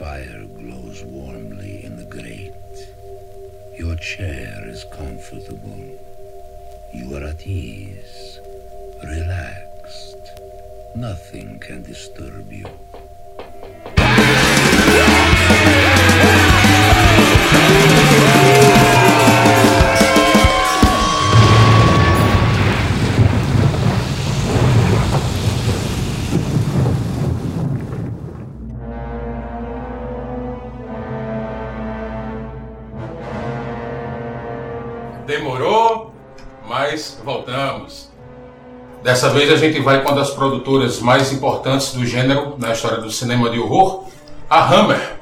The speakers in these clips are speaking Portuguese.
fire glows warmly in the grate. Your chair is comfortable. You are at ease, relaxed. Nothing can disturb you. Dessa vez a gente vai com uma das produtoras mais importantes do gênero na história do cinema de horror, a Hammer.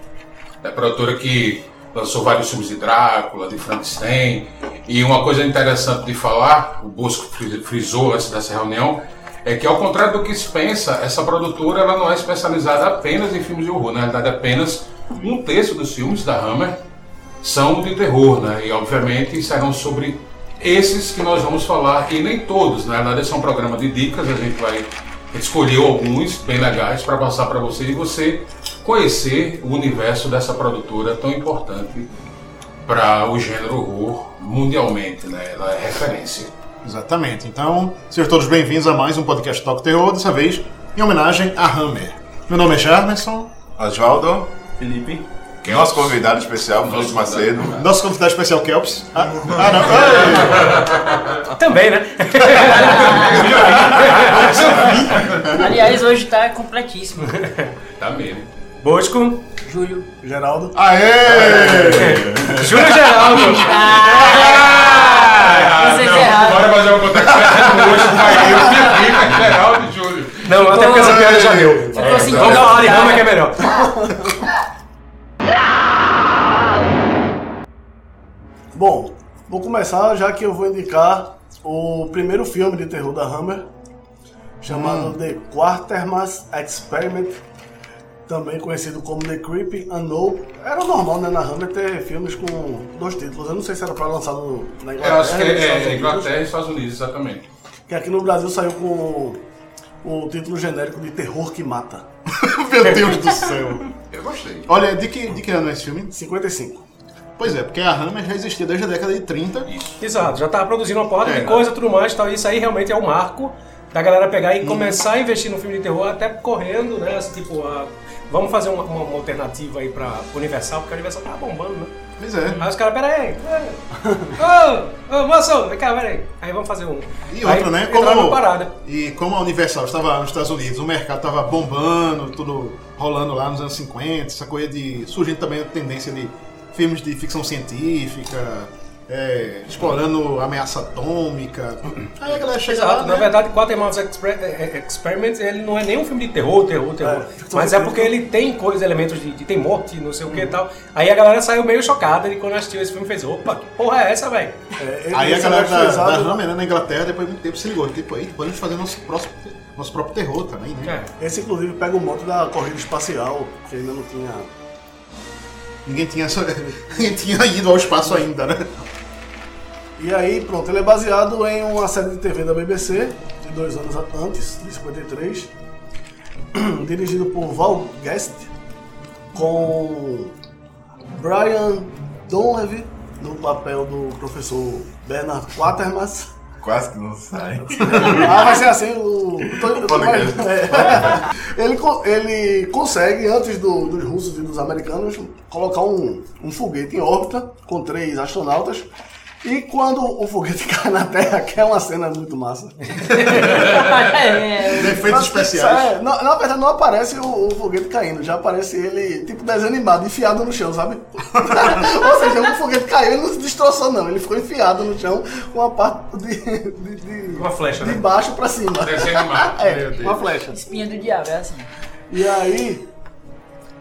É a produtora que lançou vários filmes de Drácula, de Frankenstein. E uma coisa interessante de falar, o Bosco frisou antes dessa reunião, é que ao contrário do que se pensa, essa produtora ela não é especializada apenas em filmes de horror. Na realidade, apenas um terço dos filmes da Hammer são de terror, né? E obviamente serão sobre esses que nós vamos falar, e nem todos, na verdade esse é um programa de dicas, a gente vai escolher alguns bem legais para passar para você e você conhecer o universo dessa produtora tão importante para o gênero horror mundialmente, né? Ela é referência. Exatamente. Então, sejam todos bem-vindos a mais um podcast Talk Terror, dessa vez em homenagem a Hammer. Meu nome é Charmerson. Oswaldo. Felipe. Nosso convidado especial, Felipe Macedo. Nosso convidado especial, Kelps. Ah, ah não. Também, né? Aliás, hoje tá completíssimo. Tá mesmo. Bosco. Júlio. Geraldo. Aê! Júlio Geraldo. Ah, vocês erraram. Bora fazer uma conta Geraldo e Júlio. Não, até porque essa piada já deu. Vamos falar de. Rama que é melhor. Bom, vou começar já que eu vou indicar o primeiro filme de terror da Hammer, chamado The Quatermass Experiment, também conhecido como The Creepy Unknown. Era normal, né, na Hammer ter filmes com dois títulos. Eu não sei se era para lançar no, na Eu Inglaterra. acho que é, é Inglaterra e Estados Unidos, exatamente. Que aqui no Brasil saiu com o título genérico de Terror que Mata. Meu Deus do céu. Eu gostei. Olha, de que, de que ano é esse filme? 55. Pois é, porque a Hammer já existia desde a década de 30. Exato, já tava produzindo uma porrada É, de né? coisa tudo mais. Tal. Isso aí realmente é o marco da galera pegar e começar a investir no filme de terror, até correndo, né? assim, Tipo, a- vamos fazer uma, uma- uma alternativa aí pra Universal, porque a Universal tá bombando, né? Pois é. Aí os caras, peraí, peraí. Ô, ô, moço, vem cá, peraí. Aí vamos fazer um. E Aí outro, né? Como, parada. e como a Universal estava nos Estados Unidos, o mercado estava bombando, tudo rolando lá nos anos 50, essa coisa de. surgindo também a tendência de filmes de ficção científica, é, explorando ameaça atômica. Aí a galera chega Exato, lá, na né? verdade, Quatermass Expre- eh, eh, Experiment, ele não é nem um filme de terror, terror, terror. É, mas é porque ele tem coisas, elementos de, de tem morte, não sei o que e tal. Aí a galera saiu meio chocada e quando assistiu esse filme fez, opa, que porra é essa, velho? É, Aí a galera é da, da Hammer, né, na Inglaterra, depois de muito tempo se ligou. Tipo, aí podemos fazer nosso, próximo, nosso próprio terror também, né? É. Esse inclusive pega o moto da corrida espacial, que ainda não tinha Ninguém, tinha, ninguém tinha ido ao espaço ainda, né? E aí, pronto, ele é baseado em uma série de TV da BBC, de dois anos antes, de 53, dirigido por Val Guest, com Brian Donlevy no papel do professor Bernard Quatermass. Quase que não sai. Ah, vai ser assim, o. tô- tô- Podcast. é. ele, ele consegue, antes do- dos russos e dos americanos, colocar um, um foguete em órbita com três astronautas. E quando o foguete cai na Terra, que é uma cena muito massa. É, Efeitos especiais. É, na, na verdade, não aparece o, o foguete caindo, já aparece ele, tipo desenho animado, enfiado no chão, sabe? Ou seja, o foguete caiu e não se destroçou, não. Ele ficou enfiado no chão com a parte de, de, de- Uma flecha, de né? baixo pra cima. Desenho animado. É, uma flecha. espinha do diabo, é assim. E aí,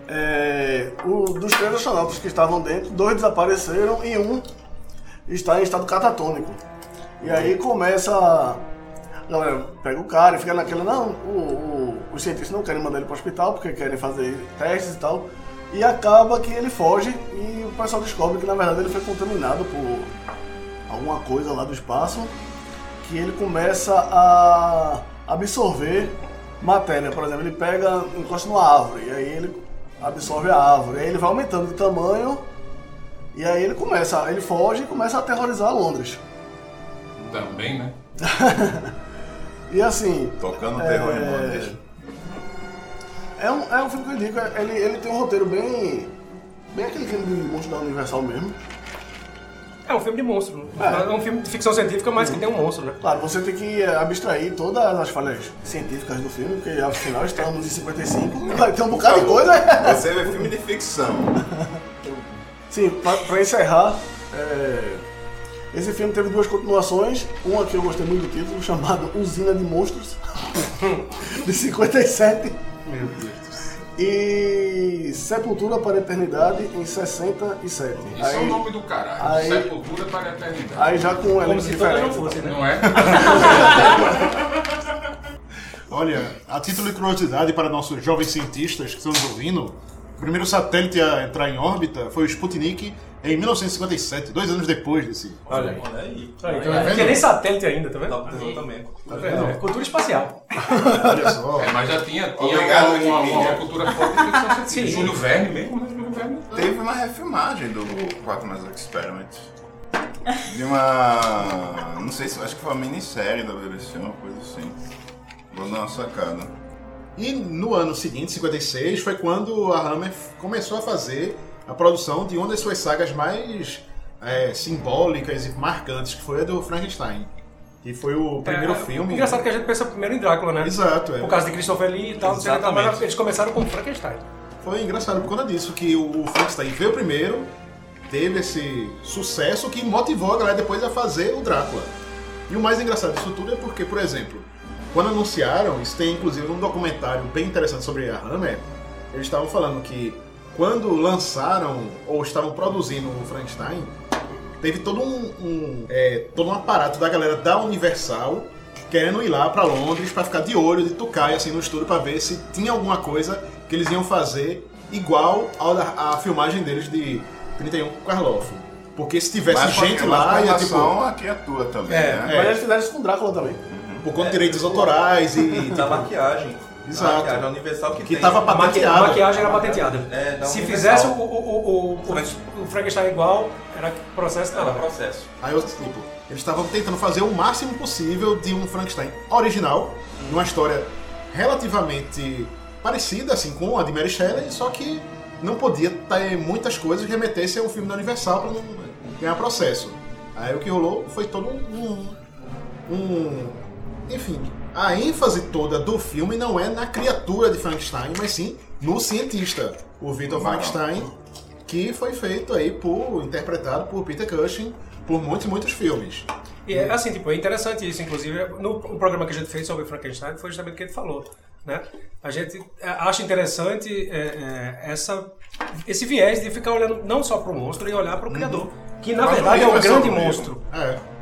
é, o- dos três astronautas que estavam dentro, dois desapareceram e um está em estado catatônico. E aí começa. A galera pega o cara e fica naquela, não, o- o- os cientistas não querem mandar ele para o hospital porque querem fazer testes e tal. E acaba que ele foge e o pessoal descobre que na verdade ele foi contaminado por alguma coisa lá do espaço que ele começa a absorver matéria. Por exemplo, ele pega, encosta numa árvore, e aí ele absorve a árvore. Aí ele vai aumentando de tamanho e aí ele começa, ele foge e começa a aterrorizar Londres. Também, né? E assim. Tocando é, terror em Londres. É um, é um filme que eu indico, ele, ele tem um roteiro bem. bem aquele filme de monstro da Universal mesmo. É um filme de monstro. É. É, um filme de ficção científica, mas que tem um monstro, né? Claro, você tem que eh, abstrair todas as falhas científicas do filme, porque afinal estamos em 55, vai ter um bocado de coisa. Você vê filme de ficção. Sim, pra, pra encerrar, é, esse filme teve duas continuações. Uma que eu gostei muito do título, chamada Usina de Monstros, de 57. Meu Deus. E Sepultura para a Eternidade em 67. Isso é o Aí, nome do caralho. aí- Sepultura para a eternidade. aí já com um elenco toda não diferente. fosse, né? Não é? Olha, a título de curiosidade para nossos jovens cientistas que estão nos ouvindo, o primeiro satélite a entrar em órbita foi o Sputnik em 1957, dois anos depois desse. Olha aí. Olha aí. Olha aí, tá vendo? Não tinha nem satélite ainda, tá vendo? Pro desenvolvimento. Tá vendo? É Cultura espacial. Olha só. É, mas já tinha, tinha Obrigado, uma, uma, uma cultura forte de ficção científica. Sim. Júlio Verne mesmo, né? Júlio Verne. Teve uma refilmagem do Quatermass Experiment. De uma. Não sei se. Acho que foi uma minissérie da BBC, uma coisa assim. Vou dar uma sacada. E no ano seguinte, 56, foi quando a Hammer começou a fazer a produção de uma das suas sagas mais é, simbólicas e marcantes, que foi a do Frankenstein. Que foi o primeiro É, filme. Engraçado que a gente pensa primeiro em Drácula, né? Exato, é. Por causa de Christopher Lee e tal, não sei Exatamente. mas eles começaram com Frankenstein. Foi engraçado por conta disso, que o Frankenstein veio primeiro, teve esse sucesso que motivou a galera depois a fazer o Drácula. E o mais engraçado disso tudo é porque, por exemplo, quando anunciaram, isso tem inclusive um documentário bem interessante sobre a Hammer, eles estavam falando que quando lançaram ou estavam produzindo o Frankenstein, teve todo um, um, é, todo um aparato da galera da Universal querendo ir lá pra Londres pra ficar de olho de Tukai assim no estúdio pra ver se tinha alguma coisa que eles iam fazer igual ao da, à filmagem deles de 31 com Karloff. Porque se tivesse Mas gente mas lá, ia tipo, à criatura também, É, né? Mas eles fizeram isso com Drácula também. Por conta de direitos autorais e Da tipo, maquiagem. Exato. A maquiagem, a Universal que, que tem. tava A, maqui- a patenteado. maquiagem era patenteada. É, Se Universal. fizesse o, o, o, o, o Frankenstein igual, era processo Era não. processo. Aí eu, tipo, eles estavam tentando fazer o máximo possível de um Frankenstein original, de uma história relativamente parecida assim com a de Mary Shelley, só que não podia ter muitas coisas que remetessem ao filme da Universal para não ganhar processo. Aí o que rolou foi todo um, um, um- enfim, a ênfase toda do filme não é na criatura de Frankenstein, mas sim no cientista, o Victor Frankenstein, que foi feito aí por interpretado por Peter Cushing por muitos muitos filmes. E é assim, tipo, é interessante isso, inclusive, no, programa que a gente fez sobre Frankenstein, foi justamente o que ele falou, né? A gente é, acha interessante é, é, essa, esse viés de ficar olhando não só para o monstro e olhar para o criador, que na Mas verdade é um é grande monstro, É.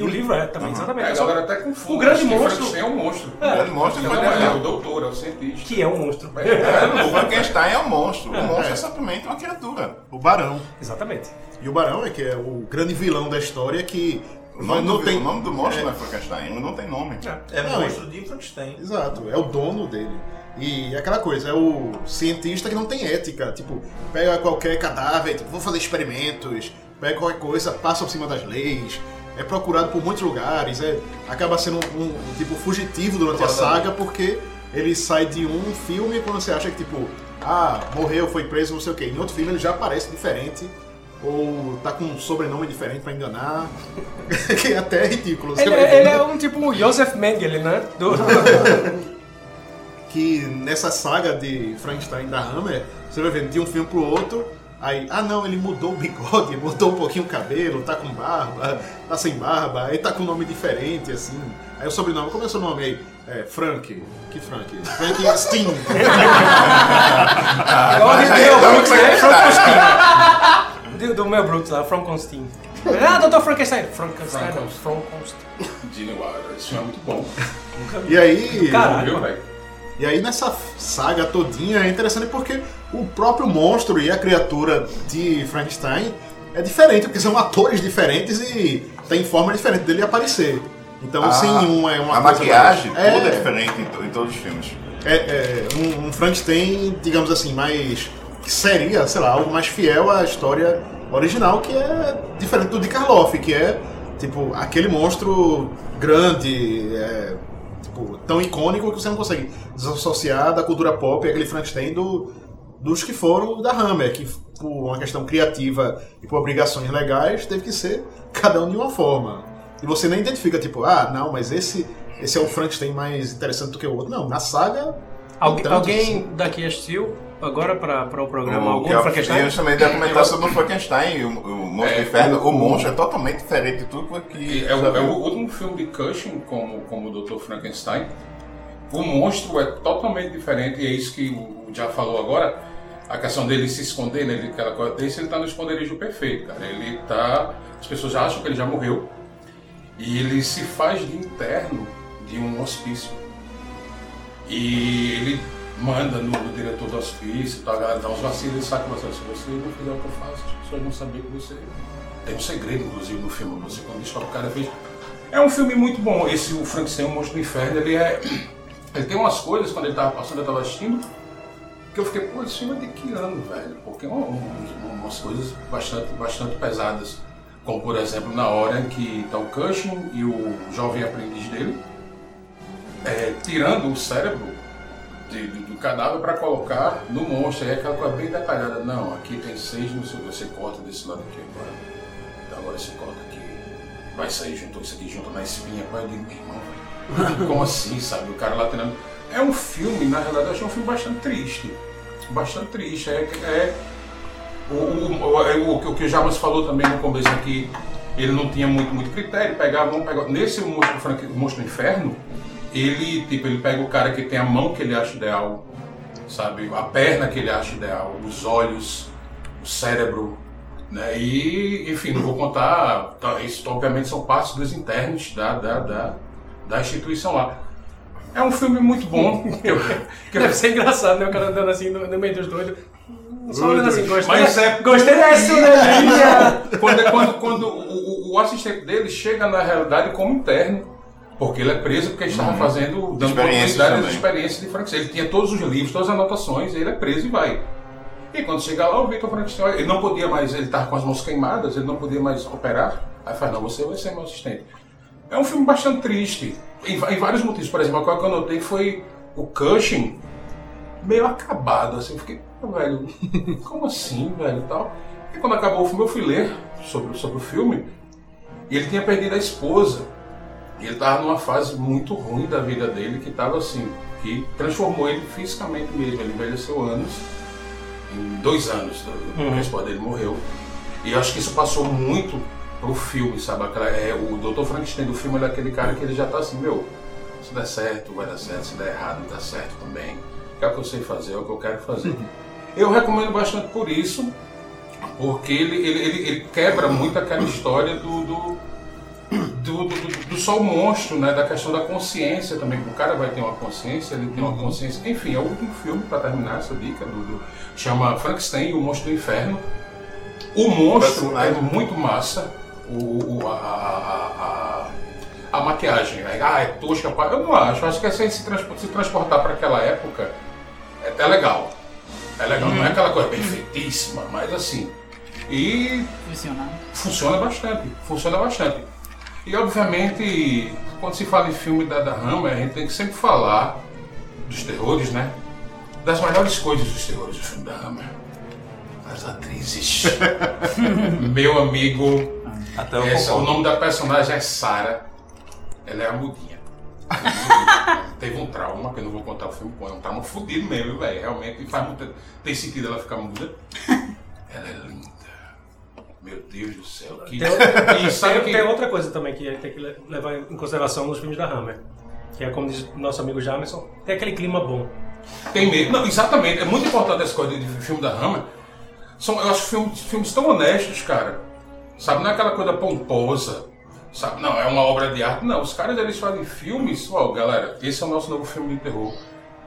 Que o livro é também, exatamente. É, é a só- galera até confunde. O grande monstro- é um monstro. O grande monstro Não, foi é, é desenhado. o doutor, é o cientista. que é um monstro. É, O Frankenstein é um monstro. O monstro É. é simplesmente uma criatura. O Barão. Exatamente. E o Barão é que é o grande vilão da história que O nome, não do, tem o nome do monstro é, não é Frankenstein, ele não tem nome. É Não, monstro de Frankenstein. Exato, é o dono dele. E aquela coisa, é o cientista que não tem ética. Tipo, pega qualquer cadáver, tipo, vou fazer experimentos, pega qualquer coisa, passa por cima das leis, é procurado por muitos lugares, é, acaba sendo um, um, tipo fugitivo durante a saga porque ele sai de um filme quando você acha que, tipo, ah, morreu, foi preso, não sei o quê. Em outro filme ele já aparece diferente. Ou tá com um sobrenome diferente pra enganar. que é até ridículo. Ele, é- ver, ele né? é um tipo Joseph Mengele, né? Do- que nessa saga de Frankenstein da Hammer, você vai vendo de um filme pro outro, aí, ah não, ele mudou o bigode, mudou um pouquinho o cabelo, tá com barba, tá sem barba, aí tá com um nome diferente, assim. Aí o sobrenome, como é o seu nome aí? É, Frank. Que Frank? Frankenstein. Igual de Mel Brooks, né? Frankenstein. Do, do Mel Brooks lá, Frankenstein. Ah, Dr. Frankenstein. Frankenstein, não. Frankenstein. Gene Wilder, esse filme é muito bom. e aí... Caralho. Viu, velho? E aí nessa saga todinha é interessante porque o próprio monstro e a criatura de Frankenstein é diferente, porque são atores diferentes e tem forma diferente dele aparecer. Então, A- sem uma é uma A coisa maquiagem, mais- tudo é é, diferente em, em todos os filmes. é, é, um, um Frankenstein, digamos assim, mais. que seria, sei lá, algo mais fiel à história original, que é diferente do de Karloff, que é, tipo, aquele monstro grande, é, tipo, tão icônico que você não consegue desassociar da cultura pop aquele Frankenstein do, dos que foram da Hammer, que por uma questão criativa e por obrigações legais teve que ser cada um de uma forma. E você nem identifica, tipo, ah, não, mas esse, esse é o Frankenstein mais interessante do que o outro. Não, na saga. Algu- alguém assim. daqui assistiu agora para o programa O algum que Frankenstein? eu também documentar sobre o Frankenstein, o, o Monstro É, do Inferno. o- O monstro é totalmente diferente de tudo que. É, o, é o último filme de Cushing como, como o Dr. Frankenstein. O monstro é totalmente diferente, e é isso que o já falou agora. A questão dele se esconder, né? Ele, aquela coisa desse, ele tá no esconderijo perfeito, cara. Ele tá. As pessoas já acham que ele já morreu. E ele se faz de interno de um hospício. E ele manda no, diretor do hospício, tá, dá uns vacilos e sabe que se você não fizer o que eu faço, as pessoas vão saber que você. Tem um segredo, inclusive, no filme. Você quando descobre que o cara fez. É um filme muito bom. Esse, o Frankenstein, o Monstro do Inferno, ele é. Ele tem umas coisas, quando ele tava passando, eu tava assistindo, que eu fiquei, pô, esse filme é de que ano, velho? Porque é um- um- umas coisas bastante, bastante pesadas. Como, por exemplo, na hora em que tá o Cushing e o jovem aprendiz dele, é, tirando o cérebro de- do, cadáver para colocar no monstro. Aí é aquela coisa bem detalhada. Não, aqui tem seis, não sei você corta desse lado aqui agora. Então agora você corta aqui. Vai sair junto, isso aqui junto na espinha. Pai, eu digo, meu irmão, velho, como assim, sabe? O cara lá treinando. É um filme, na realidade, eu achei um filme bastante triste. Bastante triste. É, é o, o, o, é o, o que o Jamas falou também no começo aqui, ele não tinha muito, muito critério, pegava pegava. Nesse monstro, Frank- monstro do inferno, ele, tipo, ele pega o cara que tem a mão que ele acha ideal, sabe? A perna que ele acha ideal, os olhos, o cérebro, né? E, enfim, não vou contar, tá, isso obviamente são partes dos internos da, da, da, da instituição lá. É um filme muito bom. que eu- que eu- Deve ser engraçado, né? O cara andando assim no, no meio dos doidos. Só olhando assim, gostei. Mas é- Gostei dessa energia. quando, quando, quando o, o- o assistente dele chega na realidade como interno, porque ele é preso porque ele estava fazendo, dando continuidade às experiências de Frankenstein. Ele tinha todos os livros, todas as anotações, ele é preso e vai. E quando chega lá, o Victor Frankenstein, ele não podia mais, ele estava com as mãos queimadas, ele não podia mais operar. Aí fala, não, você vai ser meu assistente. É um filme bastante triste, em, em vários motivos. Por exemplo, a coisa que eu notei foi o Cushing meio acabado, assim. Eu fiquei, "Pô, velho, como assim, velho, tal. E quando acabou o filme, eu fui ler sobre, sobre o filme, e ele tinha perdido a esposa. E ele estava numa fase muito ruim da vida dele, que estava assim, que transformou ele fisicamente mesmo. Ele envelheceu anos, em dois anos, do- que a esposa dele morreu. E eu acho que isso passou muito pro filme, sabe? Aquela, é, o Dr. Frankenstein do filme é aquele cara que ele já tá assim, meu, se der certo, vai dar certo, se der errado, dá certo também. É o que eu sei fazer, é o que eu quero fazer. Eu recomendo bastante por isso, porque ele, ele, ele, ele quebra muito aquela história do, do, do, do, do- só o monstro, né? Da questão da consciência também. O cara vai ter uma consciência, ele tem uma consciência. Enfim, é o último filme para terminar essa dica do, do- chama Frankenstein e o Monstro do Inferno. O monstro é muito massa. O, o- a, a, a, a maquiagem, né? ah, é tosca. pá. Eu não acho. Acho que é se, se transpo- se transportar para aquela época é, é legal. É legal. Não é aquela coisa perfeitíssima, mas assim. E Funcionando. funciona bastante, funciona bastante. E obviamente, quando se fala em filme da, da Hammer, a gente tem que sempre falar dos terrores, né? Das melhores coisas dos terrores do filme da Hammer. As atrizes. Meu amigo, Até essa- o concordo. nome da personagem é Sarah. Ela é a mudinha. Teve um trauma, que eu não vou contar o filme, é um trauma fodido mesmo, velho. Realmente faz muito. Tem sentido ela ficar muda. Ela é linda. Meu Deus do céu. Que... Tem, E sabe tem- que. tem outra coisa também que tem que le- levar em consideração nos filmes da Hammer. Que é como diz o nosso amigo Jamerson, tem aquele clima bom. Tem medo. Não, exatamente. É muito importante essa coisa de filme da Hammer. São, eu acho filmes, filmes tão honestos, cara. Sabe, não é aquela coisa pomposa. Sabe, não, é uma obra de arte. Não, os caras eles fazem filmes. Ó, galera, esse é o nosso novo filme de terror.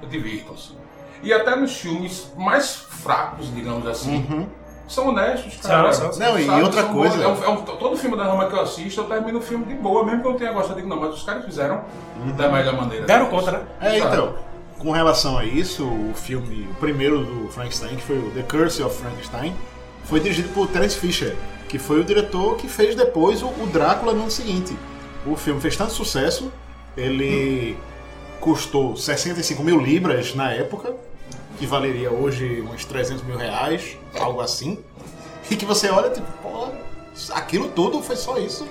Divirtam-se. E até nos filmes mais fracos, digamos assim, são honestos, cara. São, são, Não, e Sabe, outra coisa-. É um- é um- todo filme da Rama que eu assisto, eu termino o filme de boa, mesmo que eu não tenha gostado, eu digo, não, mas os caras fizeram da melhor maneira. Deram conta, né? É, Sabe? então, com relação a isso, o filme, o primeiro do Frankenstein, que foi o The Curse of Frankenstein, foi dirigido por Terence Fisher, que foi o diretor que fez depois o, o Drácula no ano seguinte. O filme fez tanto sucesso, ele custou 65 mil libras na época, que valeria hoje uns 300 mil reais, algo assim. E que você olha, tipo, pô, aquilo tudo foi só isso.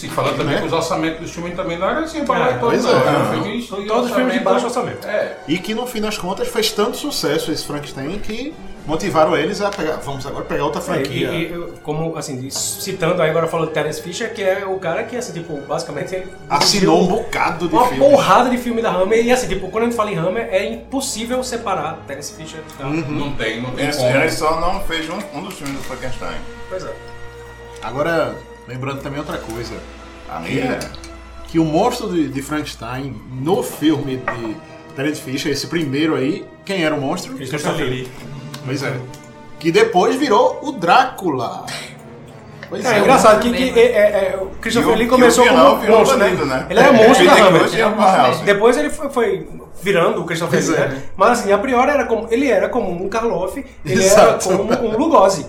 Sim, falando também Né? que os orçamentos dos filmes também não eram assim, para lá É, e todos, pois não. é. Filmes São de todos filmes de baixo orçamento. É. E que no fim das contas fez tanto sucesso esse Frankenstein que motivaram eles a pegar, vamos agora pegar outra É, franquia. e, e, como, assim, citando aí agora falando de Terence Fisher, que é o cara que, assim, tipo, basicamente ele Assinou um bocado de uma filmes. porrada de filme da Hammer. E assim, tipo, quando a gente fala em Hammer, é impossível separar Terence Fisher. Tá? Não tem, não tem ele só não fez um, um dos filmes do Frankenstein. Pois é. Agora, lembrando também outra coisa. Ali é. Que o monstro de, de Frankenstein, no filme de Terence Fisher, esse primeiro aí, quem era o monstro? Christopher Lee. Pois é. Que depois virou o Drácula. Pois É, engraçado que, que é, é, é, o Christopher Lee começou como virou monstro, né? né? Ele era monstro da Peter Hammer. Depois ele foi, foi virando o Christopher Lee, é. né? Mas assim, a priori era como, ele era como um Karloff, ele Exato. era como um Lugosi,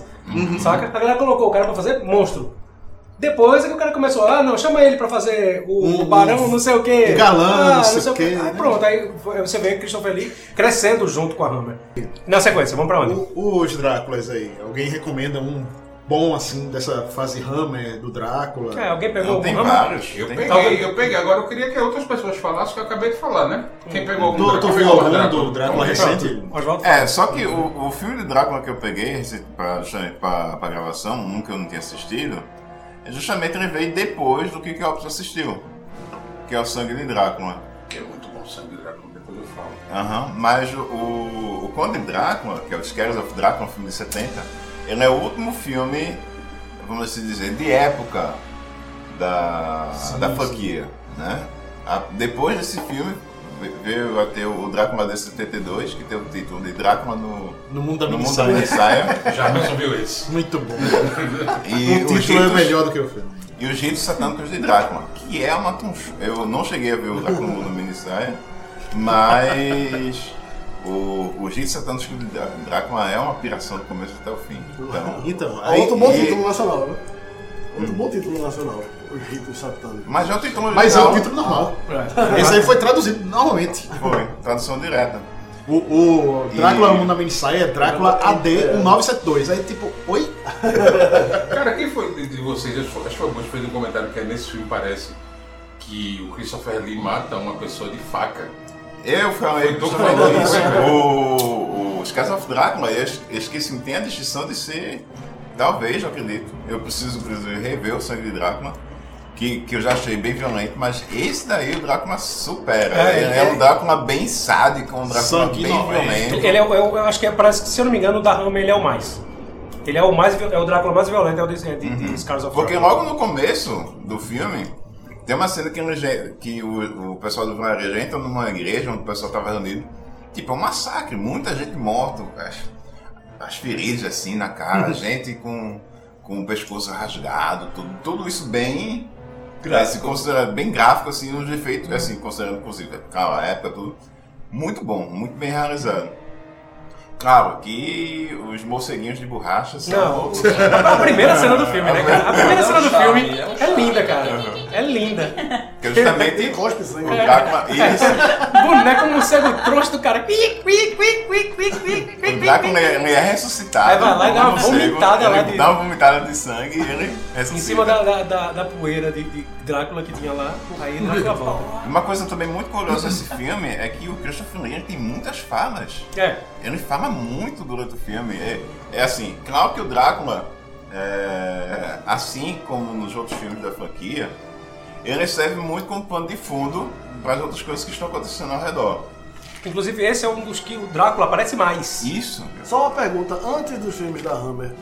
saca? A galera colocou o cara pra fazer monstro. Depois é que o cara começou, ah, não, chama ele pra fazer o Um- barão, não sei o quê. um galã, ah, não sei o quê, Aí pronto, aí você vê Christopher Lee crescendo junto com a Hammer. Na sequência, vamos pra onde? O- os Dráculas aí, alguém recomenda um bom assim dessa fase Hammer do Drácula? É, alguém pegou Não, o tem Hammer? vários. Eu tem peguei, eu peguei. Agora eu queria que outras pessoas falassem o que eu acabei de falar, né? Quem pegou algum tu Drácula, algum Drácula. do Drácula recente? É, só que o, o filme de Drácula que eu peguei pra, pra, pra gravação, um que eu não tinha assistido, justamente ele veio depois do que que o Alpes assistiu. Que é o Sangue de Drácula. Que é muito bom sangue de Drácula, depois eu falo. Aham, mas o, o, o Conde Drácula, que é o Scares of Drácula, um filme de 70, ele é o último filme, vamos assim dizer, de época da, da franquia, né? A- depois desse filme veio a ter o Drácula de 72, que tem o título de Drácula no, No mundo da no mundo da minissaia. minissaia. Já resolveu esse. Muito bom. E o título é melhor do que o filme. E os ritos satânicos de Drácula, que é uma. Eu não cheguei a ver o Drácula no mundo minissaia, mas o, os ritos satânicos de Drá- Drácula é uma piração do começo até o fim. Então, Então, aí, Outro bom e- título nacional, né? Outro bom título nacional. Os ritos satânicos. mas é o título mas é original. o título normal. Esse aí foi traduzido normalmente. Foi, tradução direta. O, o Drácula E- no mundo da minissaia é Drácula AD 1972. Aí tipo, oi? Cara, quem foi de, vocês? Acho que foi- o fez um comentário que é nesse filme parece que o Christopher Lee mata uma pessoa de faca. Eu falei justamente falou, isso. né? O, os Cats of Drácula, eu es- eu esqueci, tem a distinção de ser, talvez, eu acredito. Eu preciso, inclusive, rever o Sangue de Drácula, que, que eu já achei bem violento, mas esse daí o Drácula supera. É, É, é, é- um Drácula bem sádico, um Drácula bem violento. Ele é, é eu acho que é, parece que, se eu não me engano, o da Hammer ele é o mais. Ele é o mais é o Drácula mais violento, é o de, de, de Scars of Porque logo no começo do filme, tem uma cena que, ele- que o, o pessoal do vilarejo entra numa igreja onde o pessoal estava reunido. Tipo, é um massacre, muita gente morta, as, as feridas assim na cara, gente com, com o pescoço rasgado, tudo, tudo isso bem. Assim, considerado bem gráfico, assim, nos efeitos, assim, considerando, inclusive, a época, tudo. Muito bom, muito bem realizado. Claro que os morceguinhos de borracha são. Não, a primeira cena do filme, né, cara? A primeira cena do filme É é linda, cara. É linda. Que é justamente Cospe sangue. o Drácula. Isso. Boneco morcego trouxa do cara. Cui, cui, cui, cui, cui, cui, cui, O Drácula ele é ressuscitado. Aí vai lá e dá uma vomitada lá de- Dá uma vomitada de sangue e ele ressuscita. Em cima da, da, da, da poeira de, de Drácula que tinha lá, aí Drácula volta. Uma coisa também muito curiosa desse filme é que o Christopher Lee tem muitas falas. É, Ele fala muito durante o filme. É, é assim, claro que o Drácula, é, assim como nos outros filmes da franquia, ele serve muito como pano de fundo para as outras coisas que estão acontecendo ao redor. inclusive esse é um dos que o Drácula aparece mais. Isso. Só uma pergunta, antes dos filmes da Hammer,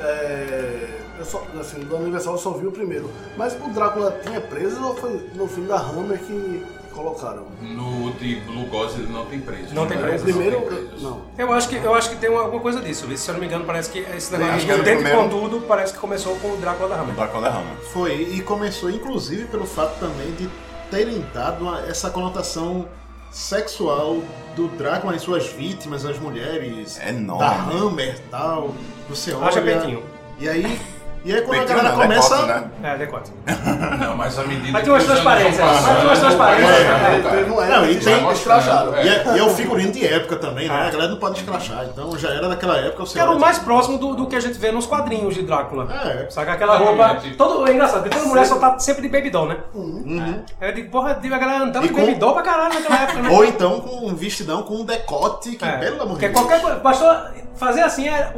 é, Eu só, assim, do Universal eu só vi o primeiro. Mas o Drácula tinha preso ou foi no filme da Hammer que colocaram? No de Blue Ghost ele não tem preso. Não tem né? preso. O primeiro, não. Eu acho que, eu acho que tem uma- alguma coisa disso. Se eu não me engano, parece que esse negócio Acho de é dentro primeiro. com tudo parece que começou com o Drácula da Hammer. Drácula da Hammer. Foi, e começou inclusive pelo fato também de terem dado uma- essa conotação sexual do Drácula em suas vítimas, as mulheres, É enorme. da Hammer e tal. Você olha. Acha peitinho. E aí, e aí quando Peitinho a galera não, começa. decote, né? É, decote. Não, mas à medida Mas tem umas transparências, mas tem umas transparências. É, cara. Teve um Não, e época que tem- eles escracharam. É. E é, e é o figurino de época também, né? A galera não pode escrachar. Então já era daquela época. Que era o mais próximo do, do que a gente vê nos quadrinhos de Drácula. É. Saca aquela roupa. Exatamente. Todo, é engraçado, porque toda mulher só tá sempre de baby doll, né? É de porra, de a galera andando E de com- baby doll pra caralho naquela época, né? Ou então com um vestidão com um decote que, É, pelo amor de porque Deus. qualquer coisa. Bastou fazer assim, é.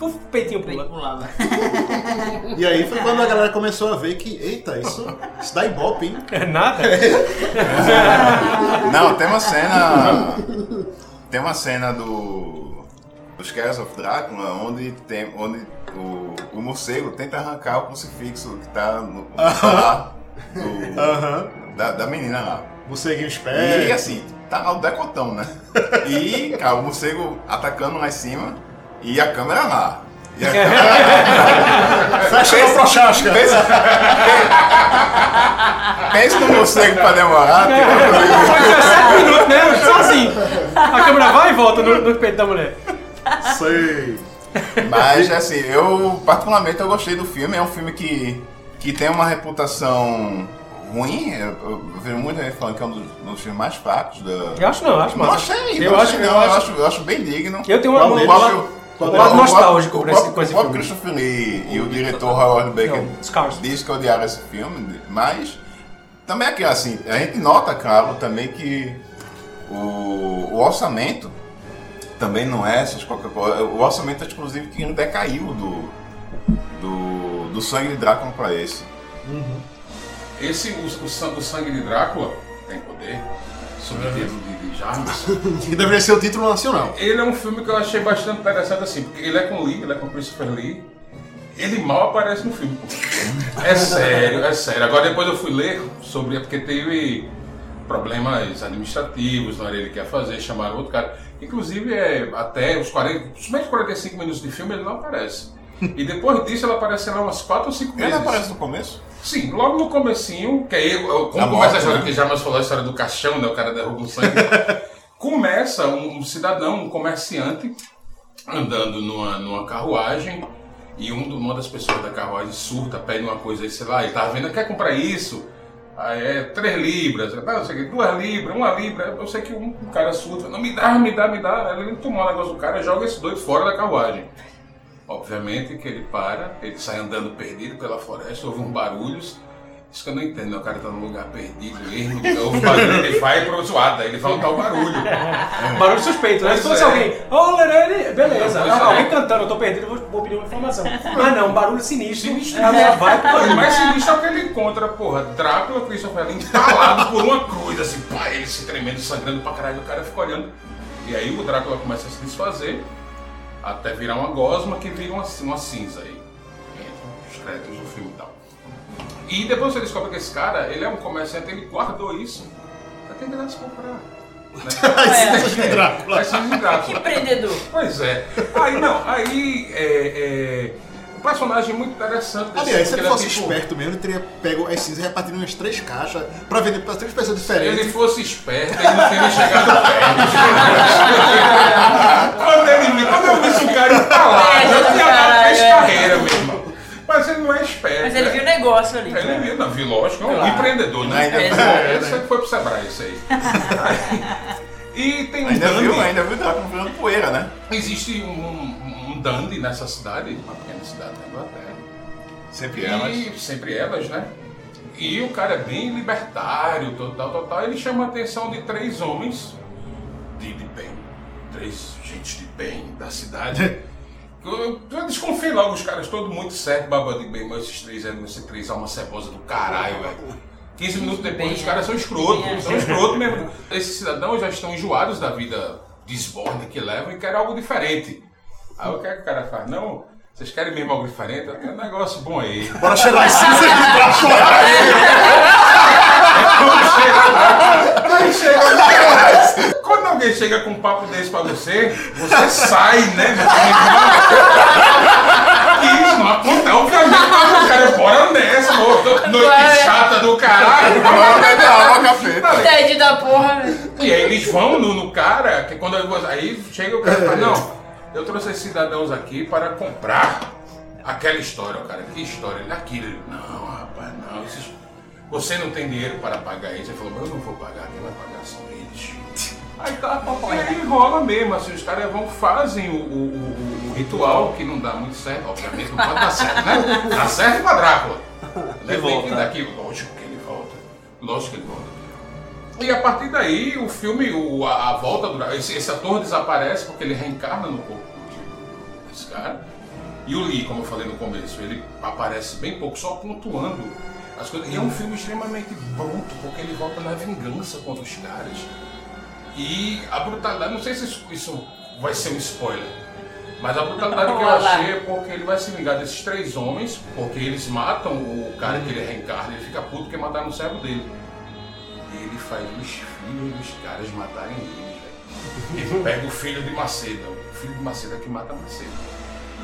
O peitinho pula. Pulava. E aí foi quando a galera começou a ver que, eita, isso, isso dá ibope, hein? É nada? Não, tem uma cena. Tem uma cena do. Dos Cares of Drácula onde, tem, onde o, o morcego tenta arrancar o crucifixo que tá no, colar do- Aham. da, da menina lá. Morceguinho E esperto. assim, tá lá o decotão, né? E, cara, o morcego atacando lá em cima e a câmera lá. E a câmera Fecha o prochasca. Pensa, pensa no morcego pra demorar. Foi 17 minutos, né? Só assim. A câmera vai e volta no, no peito da mulher. Sei. Mas, assim, eu, particularmente, eu gostei do filme. É um filme que, que tem uma reputação ruim. Eu, eu vejo muita gente falando que é um dos, um dos filmes mais fracos da... Eu acho não, eu acho Não massa. achei, Eu não acho, achei, eu não, eu acho. acho, eu acho bem digno. Eu tenho uma. Próprio- Qual deles? lado nostálgico o pra esse, esse o próprio filme. Christopher Lee e o diretor Howard Baker disse que odiaram esse filme, mas também aqui assim, a gente nota, claro, também que o, o orçamento também não é essas qualquer coisa. O orçamento, inclusive, que decaiu do, do, do sangue de Drácula para esse. Esse, o, o, o sangue de Drácula, tem poder, subtítulo de, de Jarvis. Que deveria ser o título nacional. Ele é um filme que eu achei bastante interessante assim, porque ele é com Lee, ele é com Christopher Lee. Ele mal aparece no filme. É sério, é sério. Agora depois eu fui ler sobre, é porque teve problemas administrativos, não era ele que ia fazer, chamaram outro cara. Inclusive, é, até os 40, os primeiros 45 minutos de filme ele não aparece. E depois disso ele aparece lá umas 4 ou 5 Ele vezes. não aparece no começo? Sim, logo no comecinho, que aí, eu- como A começa a morte, história né? que já nos falou a história do caixão, né? O cara derruba o sangue. começa um, um cidadão, um comerciante, andando numa, numa carruagem e um, uma das pessoas da carruagem surta, pede uma coisa aí, sei lá, ele tava vendo, quer comprar isso? Aí é 3 libras, não, sei o que, 2 libras, 1 libra. Eu sei que um, um cara surta, não, me dá, me dá, me dá. Aí Ele toma o negócio do cara e joga esse doido fora da carruagem. Obviamente que ele para, ele sai andando perdido pela floresta, ouve uns barulhos. Isso que eu não entendo, né? o cara tá num lugar perdido, ermo, ouve barulho, ele vai pro zoado, aí ele vai notar o barulho. Barulho suspeito, né? Se fosse é. alguém, ô Lerene, beleza. Ah, é. Alguém cantando, eu tô perdido, vou, vou pedir uma informação. Mas não, um barulho sinistro. Sinistro. Ela já vai pro O barulho. mais sinistro é o que ele encontra, porra, Drácula Christopher Lee entalado por uma cruz, assim, pá, ele se tremendo, sangrando pra caralho, o cara fica olhando. E aí o Drácula começa a se desfazer, até virar uma gosma que vira uma, uma cinza aí. Entra os créditos do filme e tal. E depois você descobre que esse cara, ele é um comerciante, ele guardou isso pra quem quisesse comprar. Né? Essas de Drácula. Essas de Drácula. Empreendedor. Pois é. Aí não, aí é, é, personagem é muito interessante. desse Aliás, se ele fosse é tipo- esperto mesmo, ele teria pego as cinzas e repartido umas três caixas pra vender pra três pessoas Se ele diferentes. fosse esperto, ele não teria chegado perto. quando, ele, quando eu vi esse cara entalado, É, eu tinha dado três é. carreiras, meu irmão. Mas ele não é esperto. Mas ele né? viu o negócio ali. Ele viu, não, viu, lógico, é um Claro. empreendedor, né? Ainda- É, esse foi pro Sebrae, isso aí. E tem um Ainda dandy. viu, ainda viu Drácula virando poeira, né? Existe um, um, um dandy nessa cidade, cidade da Inglaterra. Sempre elas. E sempre elas, né? E o cara é bem libertário, total, total. Ele chama a atenção de três homens de, de bem, três gente de bem da cidade. Eu, eu desconfiei logo, os caras todos muito certo, babando de bem, mas esses três eram esses três almas cebosas do caralho, velho. 15 minutos depois, Bem, os caras são é. escrotos, Bem, é. são escrotos mesmo. Esses cidadãos já estão enjoados da vida desborda que levam e querem algo diferente. Aí o que é que o cara faz? Não, Vocês querem mesmo algo diferente? Tem um negócio bom aí. Bora cheirar as cinzas de Drácula. Aí chega- Quando alguém chega com um papo desse pra você, você sai, né? Isso, não acontece. Obviamente, o cara, bora nessa, no- noite chata do caralho. Água, café. Ted da porra, velho. E aí eles vão no, no cara, que quando aí chega o cara e fala, não, eu trouxe esses cidadãos aqui para comprar aquela história, o cara, que história? Ele, aquilo. Ele, não, rapaz, não, esses- você não tem dinheiro para pagar isso. Ele falou, mas eu não vou pagar, quem vai pagar são eles. Aí tá, e aí rola mesmo, assim, os caras vão, fazem o, o- o- ritual, que não dá muito certo, obviamente não pode dar certo, né? Dá certo pra Drácula. Tem que daqui, lógico que ele volta. Lógico que ele volta. E a partir daí, o filme, o- a, a volta do esse, esse ator desaparece porque ele reencarna no corpo do- desse cara. E o Lee, como eu falei no começo, ele aparece bem pouco, só pontuando as coisas. E é um filme extremamente bruto, porque ele volta na vingança contra os caras. E a brutalidade, não sei se isso, isso vai ser um spoiler, mas a brutalidade que eu achei é porque ele vai se vingar desses três homens, porque eles matam o cara que ele reencarna, ele fica puto porque mataram o servo dele. E ele faz os filhos dos caras matarem ele, velho. Ele pega o filho de Macedo, o filho de Macedo é que mata Macedo.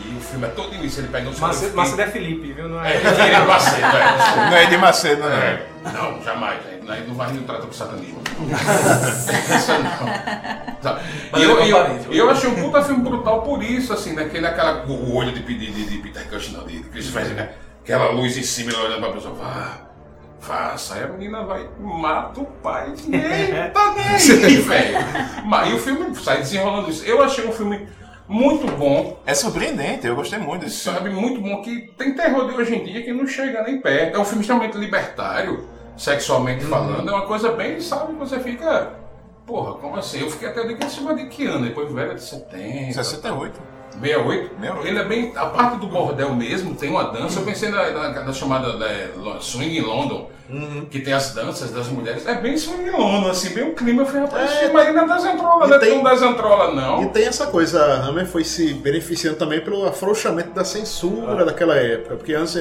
E o filme é todo isso, ele pega o seu Macedo, Macedo é Felipe, viu? Não É, é? ele é Macedo, é. Não é de Macedo, não. É, Não, jamais, velho. Aí não vai me tratar com satanismo. Isso não. Sabe? E eu, e eu, eu achei um puta filme brutal por isso, assim, né? Que ele é aquela, o olho de, de, de, de Peter Cushing, não, de, de Chris Evans, né? Aquela luz em cima, ele olhando pra pessoa, vá, faça. Aí a menina vai, mata o pai. Eita, nem velho. Mas- E o filme sai desenrolando isso. Eu achei um filme muito bom, É surpreendente, eu gostei muito desse filme. sabe, muito bom, que tem terror de hoje em dia que não chega nem perto. É um filme extremamente libertário, sexualmente falando. É uma coisa bem, sabe, você fica. Porra, como assim? Eu fiquei até de que cima de que ano? Depois velho de 70. 68. 68? 68. Ele é bem. A parte do bordel mesmo tem uma dança. Eu pensei na, na, na chamada né, Swing in London, que tem as danças das mulheres. É bem Swing in London, assim, bem o clima. Eu falei, rapaz, É, é desentrola, e não é tem- tão desentrola, não. E tem essa coisa, a Hammer foi se beneficiando também pelo afrouxamento da censura daquela época, porque antes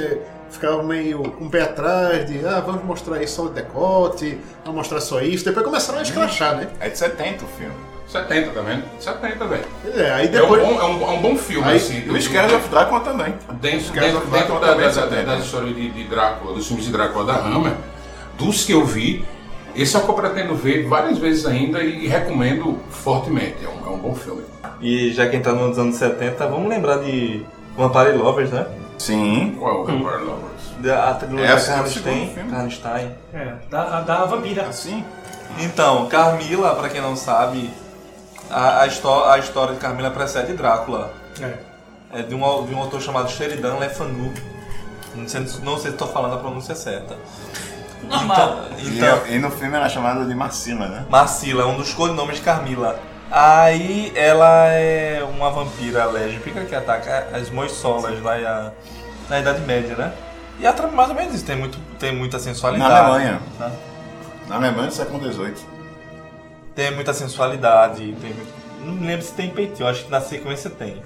ficava meio com o pé atrás de, ah, vamos mostrar aí só o decote, vamos mostrar só isso, depois começaram a escrachar, né? É de 70 o filme. 70, tá vendo? 70, velho. É, aí É um, depois... bom, é, um, é um bom filme, Aí, assim. E o Scare of Drácula também. Dentro, dentro, of dentro da, também da, é da, 70. das histórias de, de Drácula, dos filmes de Drácula da Hammer, dos que eu vi, esse é o que eu pretendo ver várias vezes ainda e recomendo fortemente. É um, é um bom filme. E já que a gente tá nos anos 70, vamos lembrar de Vampire Lovers, né? Sim. Qual é o Vampire Lovers? Da, a trilogia É, da é Karnstein. Karnstein. É, da, da vampira. Assim? Então, Carmila, pra quem não sabe, a, a, histó- a história de Carmila precede Drácula. É. É de um, de um autor chamado Sheridan Le Fanu. Não sei, não sei se estou falando a pronúncia certa. Normal. Então, E, então e no filme era chamada de Marcila, né? Marcila é um dos codinomes de Carmila. Aí ela é uma vampira lésbica que ataca as moissolas lá na, na Idade Média, né? E a trama é mais ou menos isso, tem, muito, tem muita sensualidade. Na Alemanha. né? Na Alemanha do século XVIII. Tem muita sensualidade, tem muito- Não me lembro se tem peitinho, acho que na sequência tem.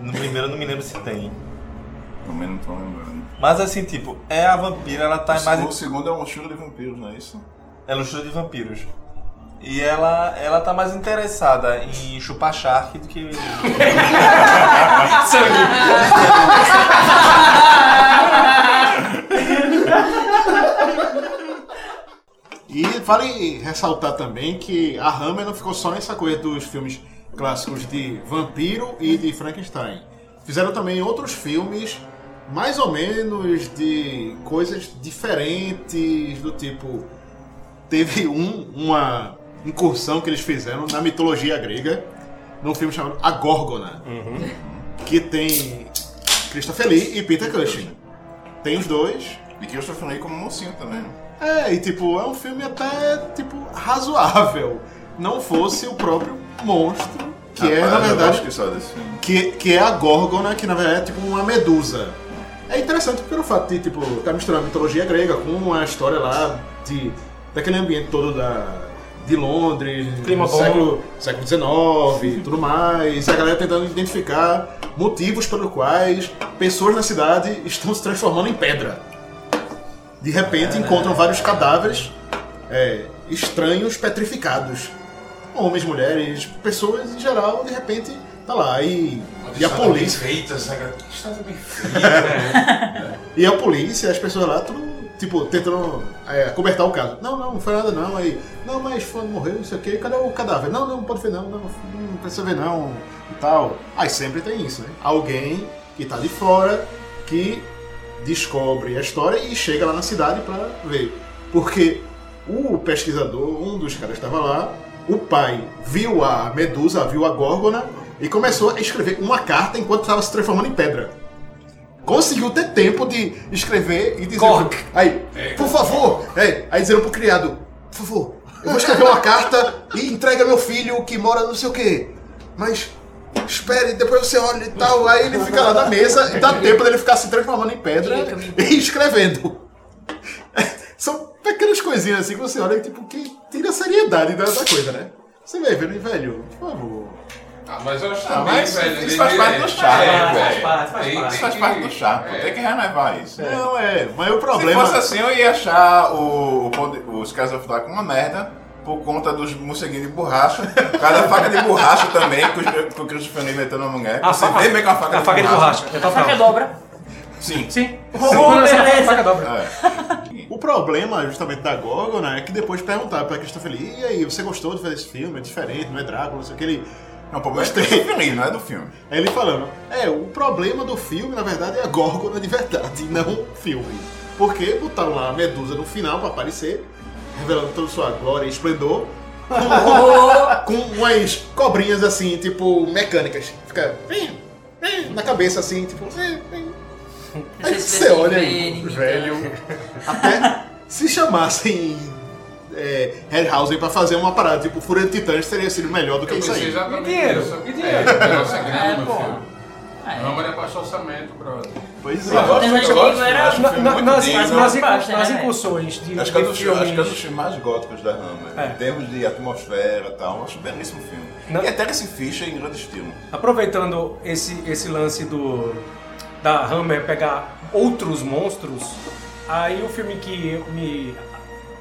No primeiro eu não me lembro se tem. Também não tô lembrando. Mas assim, tipo, é a vampira, ela tá O mais. segundo é um estilo de vampiros, não é isso? É luxúria de vampiros. E ela, ela tá mais interessada em chupar shark do que. E vale ressaltar também que a Hammer não ficou só nessa coisa dos filmes clássicos de vampiro e de Frankenstein. Fizeram também outros filmes mais ou menos de coisas diferentes, do tipo. Teve um, uma incursão que eles fizeram na mitologia grega, num filme chamado A Górgona, que tem Christopher Lee e Peter Cushing. Tem os dois, E que eu estou falando aí como mocinho também. né? É, e tipo, é um filme até, tipo, razoável. Não fosse o próprio monstro, que é, Rapaz, na eu verdade, gosto só desse filme. que, que é a Górgona, que na verdade é tipo uma medusa. É interessante pelo fato de, tipo, tá misturando a mitologia grega com a história lá de, daquele ambiente todo da, de Londres, Clima bom. século, século XIX, tudo mais, e a galera tentando identificar motivos pelos quais pessoas na cidade estão se transformando em pedra. De repente encontram vários cadáveres é, estranhos, petrificados. Homens, mulheres, pessoas em geral, de repente tá lá. E, e a polícia. Feita? Está bem feita, né? E a polícia, as pessoas lá, tudo, tipo, tentando é, cobertar o caso. Não, não, não foi nada não. Aí, não, mas fulano morreu, não sei o quê, cadê o cadáver? Não, não, não pode ver não, não, não precisa ver não, e tal. Aí sempre tem isso, né? Alguém que tá de fora, que descobre a história e chega lá na cidade pra ver. Porque o pesquisador, um dos caras estava lá, o pai viu a Medusa, viu a Górgona e começou a escrever uma carta enquanto estava se transformando em pedra. Conseguiu ter tempo de escrever e dizer. Cork. Aí, por favor, é, aí disseram pro criado, por favor, eu vou escrever uma carta e entrega meu filho que mora não sei o quê. Mas espere, depois você olha e tal. Aí ele fica lá na mesa e dá tempo dele ficar se transformando em pedra e escrevendo. São pequenas coisinhas assim que você olha e tipo, que tira a seriedade da, da coisa, né? Você vai vendo, velho, por favor. Ah, mas eu acho Ah, também, mas velho. isso faz parte do charme, é, faz velho. parte, faz parte. Isso faz parte do charme, é. tem que renovar isso. Não, é, mas o Se problema. fosse assim, eu ia achar o, o os Skies of Dark uma merda por conta dos morceguinhos de borracha. Cada faca de borracha também, que o, Christopher Lee meteu na mulher. que A Você vê meio que uma faca, a faca de borracha. É A faca total. dobra. Sim. Sim. Oh, Quando essa beleza. faca dobra. É. O problema, justamente, da Gorgona é que depois perguntaram pra Christopher Lee, e aí, você gostou de fazer esse filme? É diferente, não é Drácula, não sei o que. Ele, Não, o problema é do Christopher Lee, não é do filme. Aí ele falando, é, o problema do filme, na verdade, é a Górgona de verdade, e não o filme. Porque botaram lá a Medusa no final pra aparecer, revelando toda sua glória e esplendor, com, umas cobrinhas assim, tipo, mecânicas. Fica na cabeça assim, tipo. Aí você olha aí, velho. Até se chamassem é, Harryhausen pra fazer uma parada tipo Fúria de Titãs, teria sido melhor do que isso aí. E dinheiro? E dinheiro? É, o negócio é grande É, no filme. É. Não, mas é baixo orçamento, brother. Pois Eu é. gosto, eu gosto, eu era- acho Na- muito nas, digno. nas, nas, Baixa, nas né, incursões de, Acho que, é acho que é filmes. dos filmes mais góticos da Hammer. É. Em termos de atmosfera e tal. Acho um belíssimo filme. E até esse ficha em grande estilo. Aproveitando esse, esse lance do da Hammer pegar outros monstros, aí o filme que me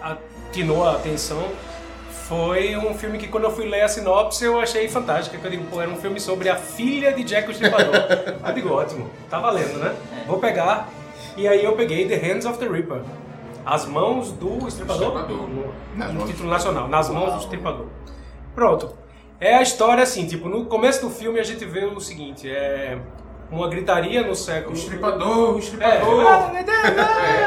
atinou a atenção foi um filme que quando eu fui ler a sinopse eu achei fantástico. Que eu digo, pô, era um filme sobre a filha de Jack o Estripador. eu digo, ótimo, tá valendo, né? Vou pegar. E aí eu peguei The Hands of the Reaper. As mãos do Estripador. Estripador. No, no título nacional, Nas Mãos do Estripador. Pronto. É a história assim, tipo, no começo do filme a gente vê o seguinte, é uma gritaria no século... O estripador, o É, estripador.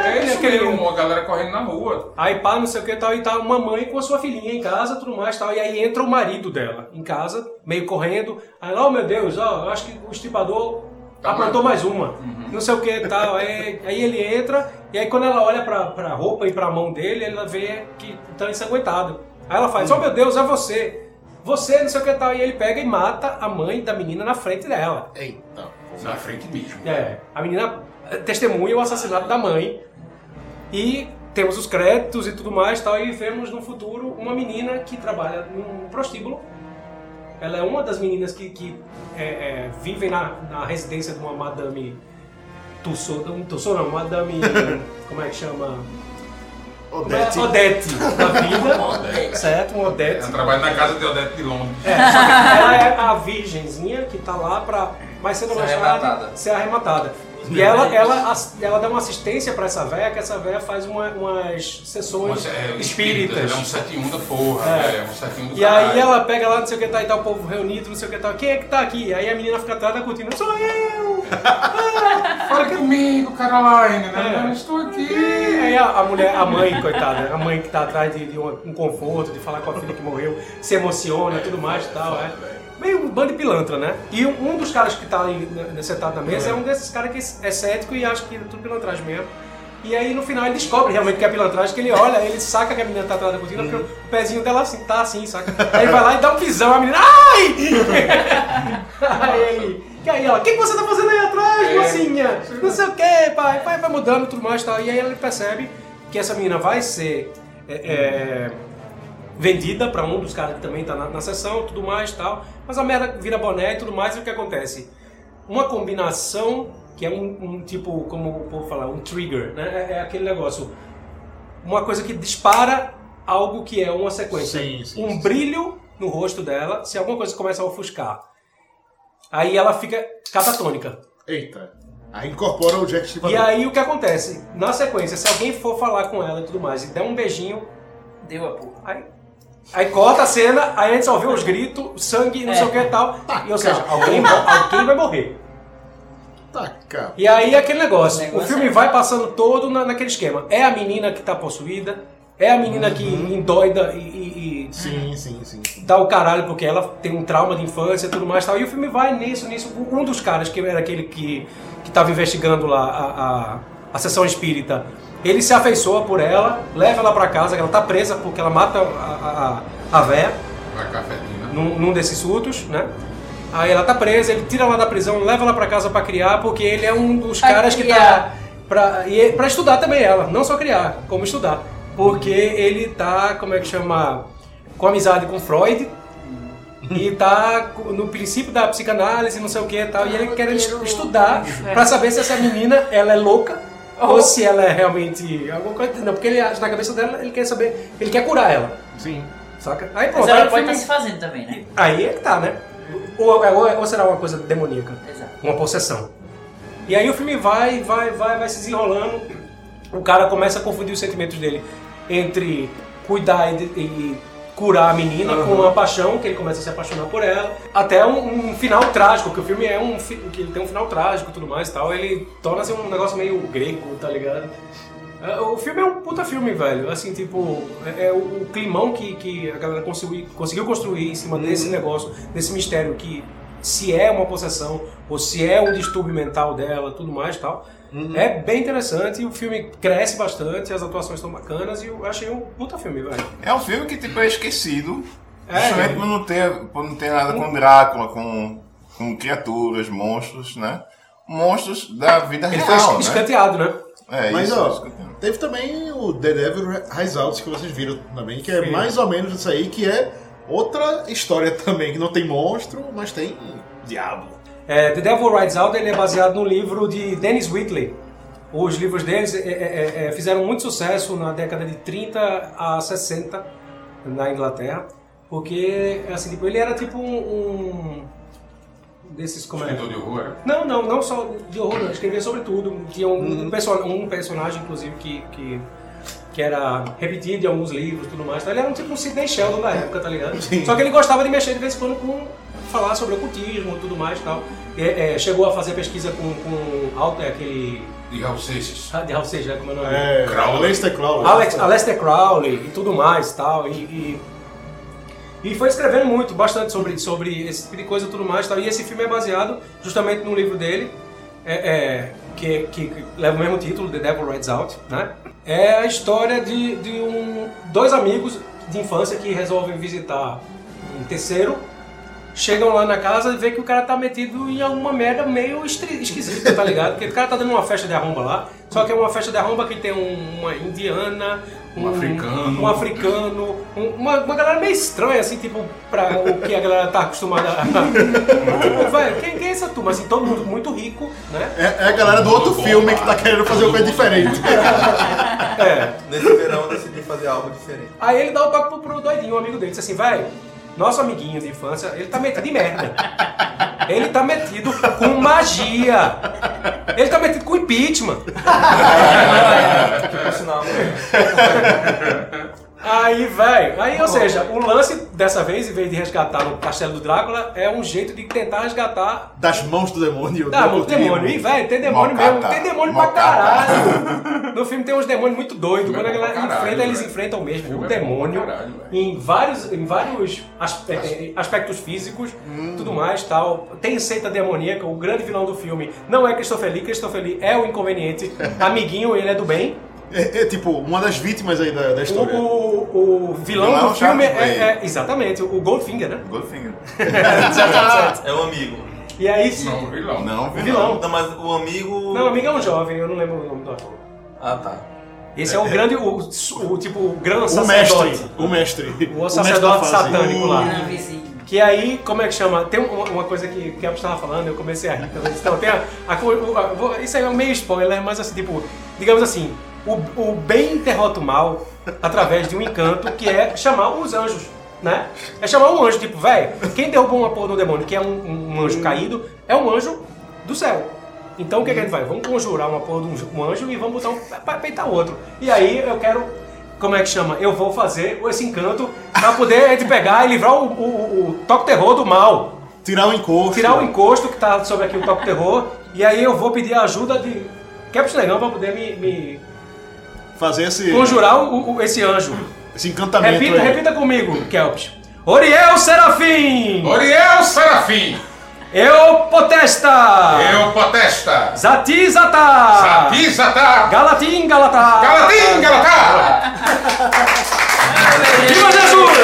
É, é isso aquele- mesmo, a galera correndo na rua. Aí pá, não sei o que tal, e tá uma mãe com a sua filhinha em casa, tudo mais tal. E aí entra o marido dela em casa, meio correndo. Aí, oh meu Deus, ó, eu acho que o estripador Tá aprontou mais- mais uma. Não sei o que tal. Aí, aí ele entra, e aí quando ela olha pra, pra roupa e pra mão dele, ela vê que tá ensanguentado. Aí ela faz, oh meu Deus, é você. Você, não sei o que tal. E ele pega e mata a mãe da menina na frente dela. Eita. Na frente mesmo. É, a menina testemunha o assassinato da mãe e temos os créditos e tudo mais tal, e vemos no futuro uma menina que trabalha num prostíbulo. Ela é uma das meninas que, que é, é, vivem na, na residência de uma madame Tussauds, não, Tussauds não, madame, como é que chama? Odete. Odete da vida, certo? Uma Odete. Ela trabalha na casa de Odete de Londres. É, só que ela é a virgenzinha que tá lá pra mais cedo ou Ser mais tarde ser arrematada. E ela, ela, ela dá uma assistência pra essa véia, que essa véia faz uma- umas sessões Mas é, espíritas. Ele é um 71 da porra, É. é, um 71 do E aí caralho. ela pega lá, não sei o que tá e tá o povo reunido, não sei o que tá. Quem é que tá aqui? Aí a menina fica atrás da cortina, sou eu! Fala comigo, Caroline, né? É. Eu estou aqui. Aí a, a mulher, a mãe, coitada, a mãe que tá atrás de, de um conforto, de falar com a filha que morreu, se emociona e tudo mais e tal, é. Meio um bando de pilantra, né? E um, dos caras que tá ali né, sentado na mesa é um desses caras que é cético e acha que é tudo pilantragem mesmo. E aí no final ele descobre realmente que é pilantragem, que ele olha, ele saca que a menina tá atrás da cortina, porque o pezinho dela assim, tá assim, saca? Aí vai lá e dá um pisão, a menina, ai! aí que aí ela, o que, que você tá fazendo aí atrás, É. mocinha? Não sei o que, pai, vai, vai mudando tudo mais e tal. E aí ele percebe que essa menina vai ser é, é, vendida pra um dos caras que também tá na, na sessão tudo mais e tal. Mas a merda vira boné e tudo mais, e o que acontece? Uma combinação que é um, um tipo, como o povo fala, um trigger, né? É, é aquele negócio. Uma coisa que dispara algo que é uma sequência. Sim, sim, um sim. brilho no rosto dela, se alguma coisa começa a ofuscar. Aí ela fica catatônica. Eita. Aí incorpora o Jack E aí o que acontece? Na sequência, se alguém for falar com ela e tudo mais e der um beijinho, Deu a porra. aí, aí corta a cena, aí a gente só vê os gritos, sangue, não sei o que e tal. E, ou seja, alguém, alguém vai morrer. Tá, cara. E aí aquele negócio, O negócio o filme é- vai passando todo na- naquele esquema. É a menina que tá possuída, é a menina que endoida e, e- Sim, sim, sim. sim. dá o caralho porque ela tem um trauma de infância e tudo mais e tal. E o filme vai nisso, nisso. Um dos caras, que era aquele que, que tava investigando lá a, a, a sessão espírita, ele se afeiçoa por ela, leva ela pra casa, ela tá presa porque ela mata a, a, a véia cafetina. num, num desses surtos, né? Aí ela tá presa, ele tira ela da prisão, leva ela pra casa pra criar, porque ele é um dos Pra caras que tá criar. pra, e pra estudar também ela, não só criar, como estudar. Porque ele tá, como é que chama, com amizade com Freud e tá no princípio da psicanálise, não sei o que e tal, e ele quer es- estudar pra saber se essa menina ela é louca ou se ela é realmente alguma coisa, não, porque ele acha na cabeça dela, ele quer saber, ele quer curar ela. Sim. Saca? Aí Mas pronto, ela aí o pode filme- estar se fazendo também, né? Aí é que tá, né? Ou, ou- ou será uma coisa demoníaca? Exato. Uma possessão. E aí o filme vai, vai, vai, vai se desenrolando. O cara começa a confundir os sentimentos dele entre cuidar e, e curar a menina com uma paixão, que ele começa a se apaixonar por ela, até um, um final trágico, que o filme é um fi- que ele tem um final trágico e tudo mais tal, ele torna-se um negócio meio grego, tá ligado? É, O filme é um puta filme, velho. Assim, tipo, é, é o, o climão que, que a galera conseguiu, conseguiu construir em cima desse negócio, desse mistério que se é uma possessão ou se é um distúrbio mental dela, tudo mais e tal. É bem interessante, o filme cresce bastante, as atuações estão bacanas e eu achei um puta filme, velho. É um filme que tipo, é esquecido. É, justamente é. por não ter, por não ter nada com Drácula, com, com criaturas, monstros, né? Monstros da vida Ele real, foi né? escanteado, né? É, Mas isso, ó, teve também o The Devil Rise Out que vocês viram também, que é Sim. mais ou menos isso aí, que é outra história também, que não tem monstro, mas tem diabo. É, The Devil Rides Out ele é baseado no livro de Dennis Whitley. Os livros deles é, é, é, fizeram muito sucesso na década de 30 a 60 na Inglaterra, porque assim, tipo, ele era tipo um, um desses como é? Escritor de horror. Não, não, não só de horror, não. escrevia sobre tudo. Tinha um, um perso- um personagem, inclusive, que, que, que era repetido em alguns livros e tudo mais. Então, ele era um tipo um Sidney Sheldon da época, tá ligado? Só que ele gostava de mexer de vez em quando com falar sobre ocultismo e tudo mais e tal. É, é, chegou a fazer pesquisa com, com Al- é, aquele. De Raul Seixas. ah, De Raul Seixas, como é o nome? É, Crowley. Aleister Crowley. Alex, Aleister Crowley e tudo mais e tal. E, e, e foi escrevendo muito, bastante sobre, sobre esse tipo de coisa e tudo mais e tal. E esse filme é baseado justamente no livro dele, é, é, que, que, que leva o mesmo título, The Devil Rides Out, né? É a história de, de um, dois amigos de infância que resolvem visitar um terceiro. Chegam lá na casa e vê que o cara tá metido em alguma merda meio esquisita, tá ligado? Porque o cara tá dando uma festa de arromba lá, só que é uma festa de arromba que tem um- uma indiana, Um africano. um africano, um- uma, uma galera meio estranha, assim, tipo, pra o que a galera tá acostumada a. tipo, velho, quem, quem é essa turma? Assim, todo mundo muito rico, né? É, é a galera do outro filme que tá querendo fazer uma coisa diferente. É. Nesse verão eu decidi fazer algo diferente. Aí ele dá o toque pro, pro doidinho, um amigo dele, disse assim, velho, nosso amiguinho de infância, ele tá metido em merda. Ele tá metido com magia. Ele tá metido com impeachment. Que por sinal, Aí, velho, aí, ou seja, o lance dessa vez, em vez de resgatar no castelo do Drácula, é um jeito de tentar resgatar Das mãos do demônio. da mão do demônio. E, velho, tem demônio Mocata. mesmo, tem demônio pra Mocata. caralho. No filme tem uns demônios muito doidos. Quando a é galera pra caralho, enfrenta, eles velho. enfrentam mesmo. O é bom pra demônio caralho, em vários, em vários aspe- eh, aspectos físicos, Hum. tudo mais tal. Tem seita demoníaca, o grande vilão do filme não é Christopher Lee, Christopher Lee é o inconveniente. Amiguinho, ele é do bem. É, é, tipo, uma das vítimas aí da, da O, história. o, o vilão Vilão do filme é, Play. é- exatamente o Goldfinger, né? Goldfinger. é um amigo. E aí se- Não, vilão. Não, o vilão. Não, mas o amigo. Não, amigo é um jovem, eu não lembro o nome do ator. Ah, tá. Esse é, o grande, o, o tipo, o grande O sacerdote. mestre. O mestre. O sacerdote fase. satânico lá. Que aí, como é que chama? Tem uma, uma coisa que que a estava falando, eu comecei a rir. Então, tem a, a o- a- isso aí é meio spoiler, mas assim, tipo, digamos assim, o, o bem derrota o mal através de um encanto que é chamar os anjos, né? É chamar um anjo, tipo, velho, quem derrubou uma porra do demônio, que é um, um anjo caído, é um anjo do céu. Então o que, que a gente faz? Vamos conjurar uma porra de um, anjo e vamos botar um pra peitar outro. E aí eu quero como é que chama? Eu vou fazer esse encanto pra poder a gente pegar e livrar o, o, o, toque terror do mal. Tirar o encosto. Tirar o encosto que tá sobre aqui o toque terror. E aí eu vou pedir a ajuda de Caps Negão pra poder me, me Fazer esse, conjurar o, o- esse anjo. esse encantamento Repita, aí. repita comigo, Kelps. Oriel Serafim! Oriel Serafim! Eu Potesta! Eu Potesta! Zati Zatá! Sapizata! Galatim Galatá! Galatim Galatá! Viva Jesus!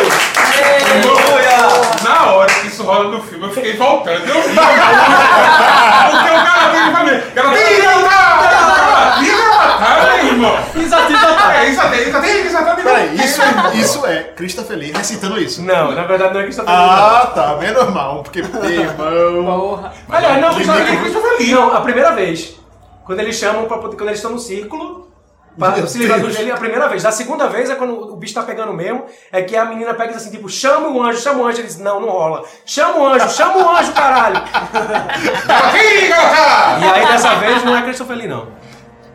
Na hora que isso rola no filme, eu fiquei voltando. Eu vi. Porque o Galatim pra mim. Galatim Galatá! Meu irmão! Zati Zatá! É, isso aí, isso. Peraí, é, isso é Crista Feliz recitando isso. Não, na verdade não é que está Ah, tá. Menos mal, porque, irmão. Porra. Aliás, não, não, com Christopher Lee. não, a primeira vez. Quando eles chamam pra poder, quando eles estão no círculo, Meu se livrar do gelo, é a primeira vez. A segunda vez é quando o bicho tá pegando mesmo, é que a menina pega e diz assim, tipo, chama o anjo, chama o anjo. Ele diz, não, não rola. Chama o anjo, chama o anjo, caralho. E aí dessa vez não é Christopher Lee, não.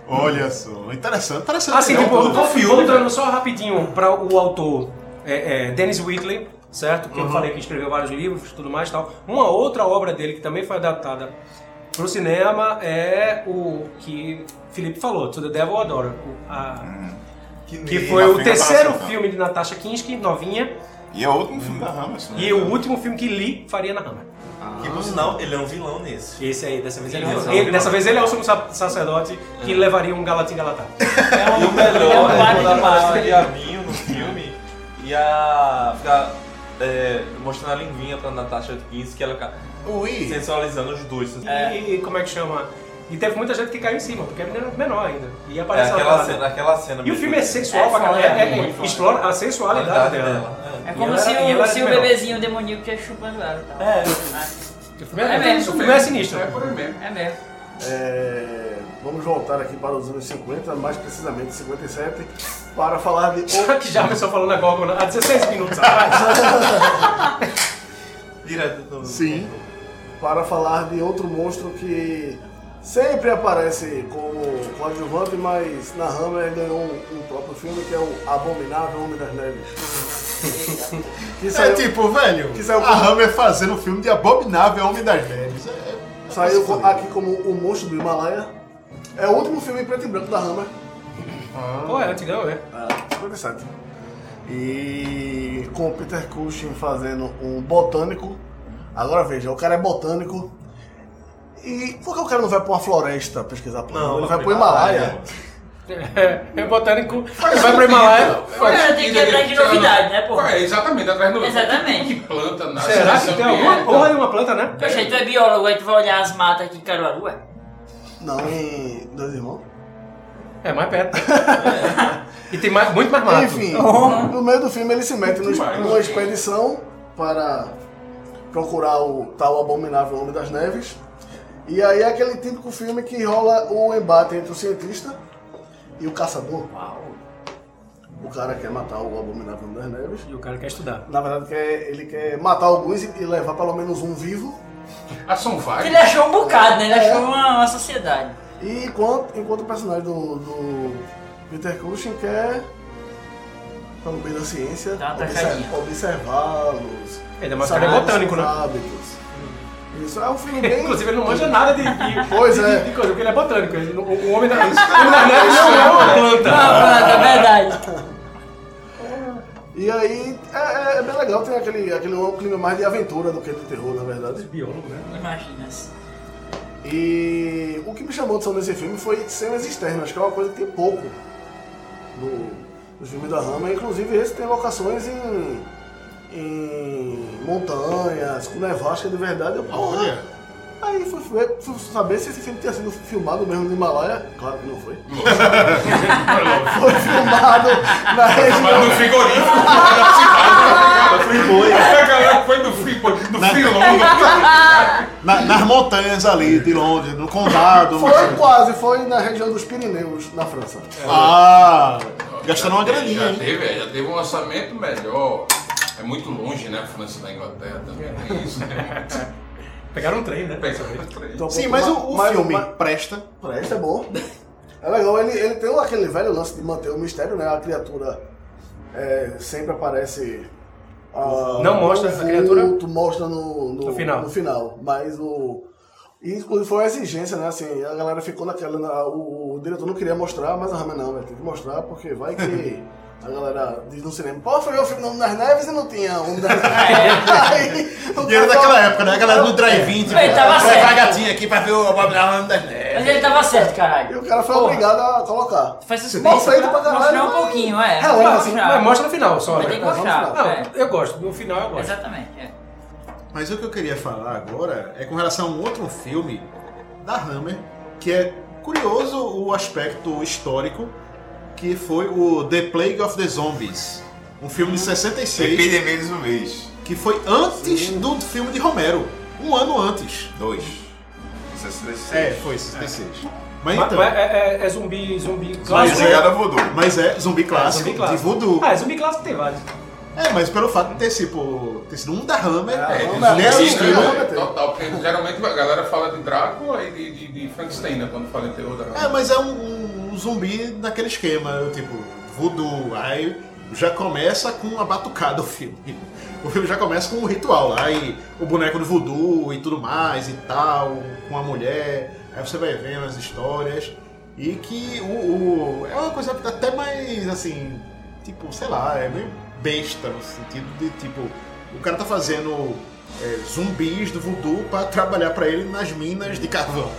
Olha só. Interessante, interessante. Assim, tipo, vou- filme, voltando velho. só rapidinho para o autor é, é, Dennis Whitley, certo? Uhum. Que eu falei que escreveu vários livros e tudo mais e tal. Uma outra obra dele que também foi adaptada para o cinema é o que Felipe falou, To the Devil Adora. o- a- que foi o terceiro Passa, filme de Natasha Kinski, novinha, E é o último filme da Rama, assim. e o último filme que Lee faria na Hammer. Que por sinal, ele é um vilão nesse. Esse aí, dessa vez ele, Sim, é, exato. ele, dessa vez ele é o sumo sa- sacerdote que levaria um Galatim Galatá. E o melhor É um é padre quando aparece o diabinho no filme e a. fica é, mostrando a linguinha pra Natasha Kinski que ela fica Ui. sensualizando os dois. E, e como é que chama? E teve muita gente que caiu em cima, porque a menina era menor ainda. E É aparece aquela ela. cena, aquela cena. E o filme é sexual É pra caralho. É, é, foda. explora a sensualidade dela. É. É como se o, se o bebezinho demoníaco estivesse chupando ela tal. É. O filme é, É mesmo. o filme é sinistro. É por aí mesmo. É mesmo. É, vamos voltar aqui para os anos 50, mais precisamente 57, para falar de. Já que já começou falando a Gorgon há 16 minutos atrás. Direto do. Sim. para falar de outro monstro que sempre aparece como coadjuvante, mas na Hammer ele ganhou um, um próprio filme que é o Abominável Homem das Neves. que É saiu, tipo, velho, Que saiu a Hammer fazendo um filme de abominável Homem das Neves. É, é- saiu aqui como O Monstro do Himalaia. É o último filme em preto e branco da Hammer. Pô, é antigão, né? É, 57. E com o Peter Cushing fazendo um botânico. Agora veja, o cara é botânico. E por que o cara não vai pra uma floresta pesquisar planta? Não, Ele vai vai pro Himalaia. É, é botânico. Vai pro Himalaia. Cara, tem que ir atrás de novidade, né, pô? É, exatamente, atrás do. Exatamente. Que planta Será que tem alguma porra de uma planta, né? Poxa, tu é biólogo, aí tu vai olhar as matas aqui em Caruaru, ué? Não, em Dois Irmãos. É, mais perto. E tem mais, muito mais mato. Enfim, no meio do filme ele se mete no- numa expedição para procurar o tal abominável Homem das Neves. E aí é aquele típico filme que rola o embate entre o cientista e o caçador. O cara quer matar o abominável das Neves. E o cara quer estudar. Na verdade, quer, ele quer matar alguns e levar pelo menos um vivo. Ah, são vários. Ele achou um bocado, né? Ele achou uma, uma sociedade. E enquanto, enquanto o personagem do, do Peter Cushing quer, pelo bem da ciência, Dá uma observ- observá-los. Mais ele é saber botânico, seus né? hábitos. Isso é um filme bem. Inclusive, ele não manja nada de, de, Pois de- é. de coisa, porque ele é botânico. Ele não- o homem da, o homem não é uma planta. Ah, pronto, é verdade. E aí é, é- é bem legal, tem aquele, aquele um clima mais de aventura do que de terror, na verdade. Biólogo, né? Imagina. E o que me chamou a atenção nesse filme foi cenas externas, que é uma coisa que tem pouco no, nos filmes da Rama. Inclusive esse tem locações em, em montanhas, com nevasca de verdade. Eu, porra, Olha. Aí fui, ver- fui saber se esse filme tinha sido filmado mesmo no Himalaia. Claro que não foi. foi filmado na Mas região. no frigorífico, na cidade. Friboi. A galera foi no frigorífico, no frilongo. Na- nas montanhas ali de Londres, no condado. Foi quase, foi na região dos Pirineus, na França. Ah, gastaram uma graninha, Já hein? teve, já teve um orçamento melhor. É muito longe, né? A França da Inglaterra também. Tem isso, né? Pegaram um trem, né? Pensamento três. Então, Sim, mas o, o mas- filme mas- presta. Presta, é bom. É legal, ele, ele tem aquele velho lance de manter o mistério, né? A criatura é, sempre aparece. ah, Não mostra a criatura? mostra no, no, No final. no final. Mas o. e, Inclusive foi uma exigência, né? Assim, a galera ficou naquela. na- o, o diretor não queria mostrar, mas a Rama não, velho. Tem que mostrar porque vai que. A galera diz no cinema, pô, foi ver o filme no Nas Neves e não tinha um das Aí, o E era daquela época, né? A galera no drive-in, tipo, Ele tava vai certo. vai gatinha aqui pra ver o Bob Dylan das Neves. Mas ele tava certo, E caralho. o cara foi Porra. obrigado a colocar. Faz suspense Mal feito pra pra caralho, mostrar um mas- pouquinho, é. É, assim, Mas mostra no final só, Mas né? tem que mostrar. Não, é. eu gosto. No final eu gosto. Exatamente, é. Mas o que eu queria falar agora é com relação a um outro filme da Hammer, que é curioso o aspecto histórico, que foi o The Plague of the Zombies. Um filme de 66, Epidemia de zumbis. que foi antes do filme de Romero. Um ano antes. Dois. 66. É, foi 66. Mas Mas, então. mas é, é- é zumbi, zumbi Mas clássico. é- ligado a voodoo. Mas é zumbi clássico, zumbi clássico. de voodoo. Ah, zumbi clássico tem vários. É, mas pelo fato de ter, tipo, ter sido um da Hammer, É, é, um da Hammer, né? Total, porque geralmente a galera fala de Drácula e de, de, de Frankenstein, né? Quando fala em terror da É, mas é um, um zumbi naquele esquema, tipo, voodoo. Aí já começa com uma batucada o filme. O filme já começa com um ritual lá, e o boneco do voodoo e tudo mais e tal, com a mulher. Aí você vai vendo as histórias. E que o, o- é uma coisa até mais assim, tipo, sei lá, é meio besta no sentido de tipo, o cara tá fazendo é, zumbis do voodoo pra trabalhar pra ele nas minas de carvão.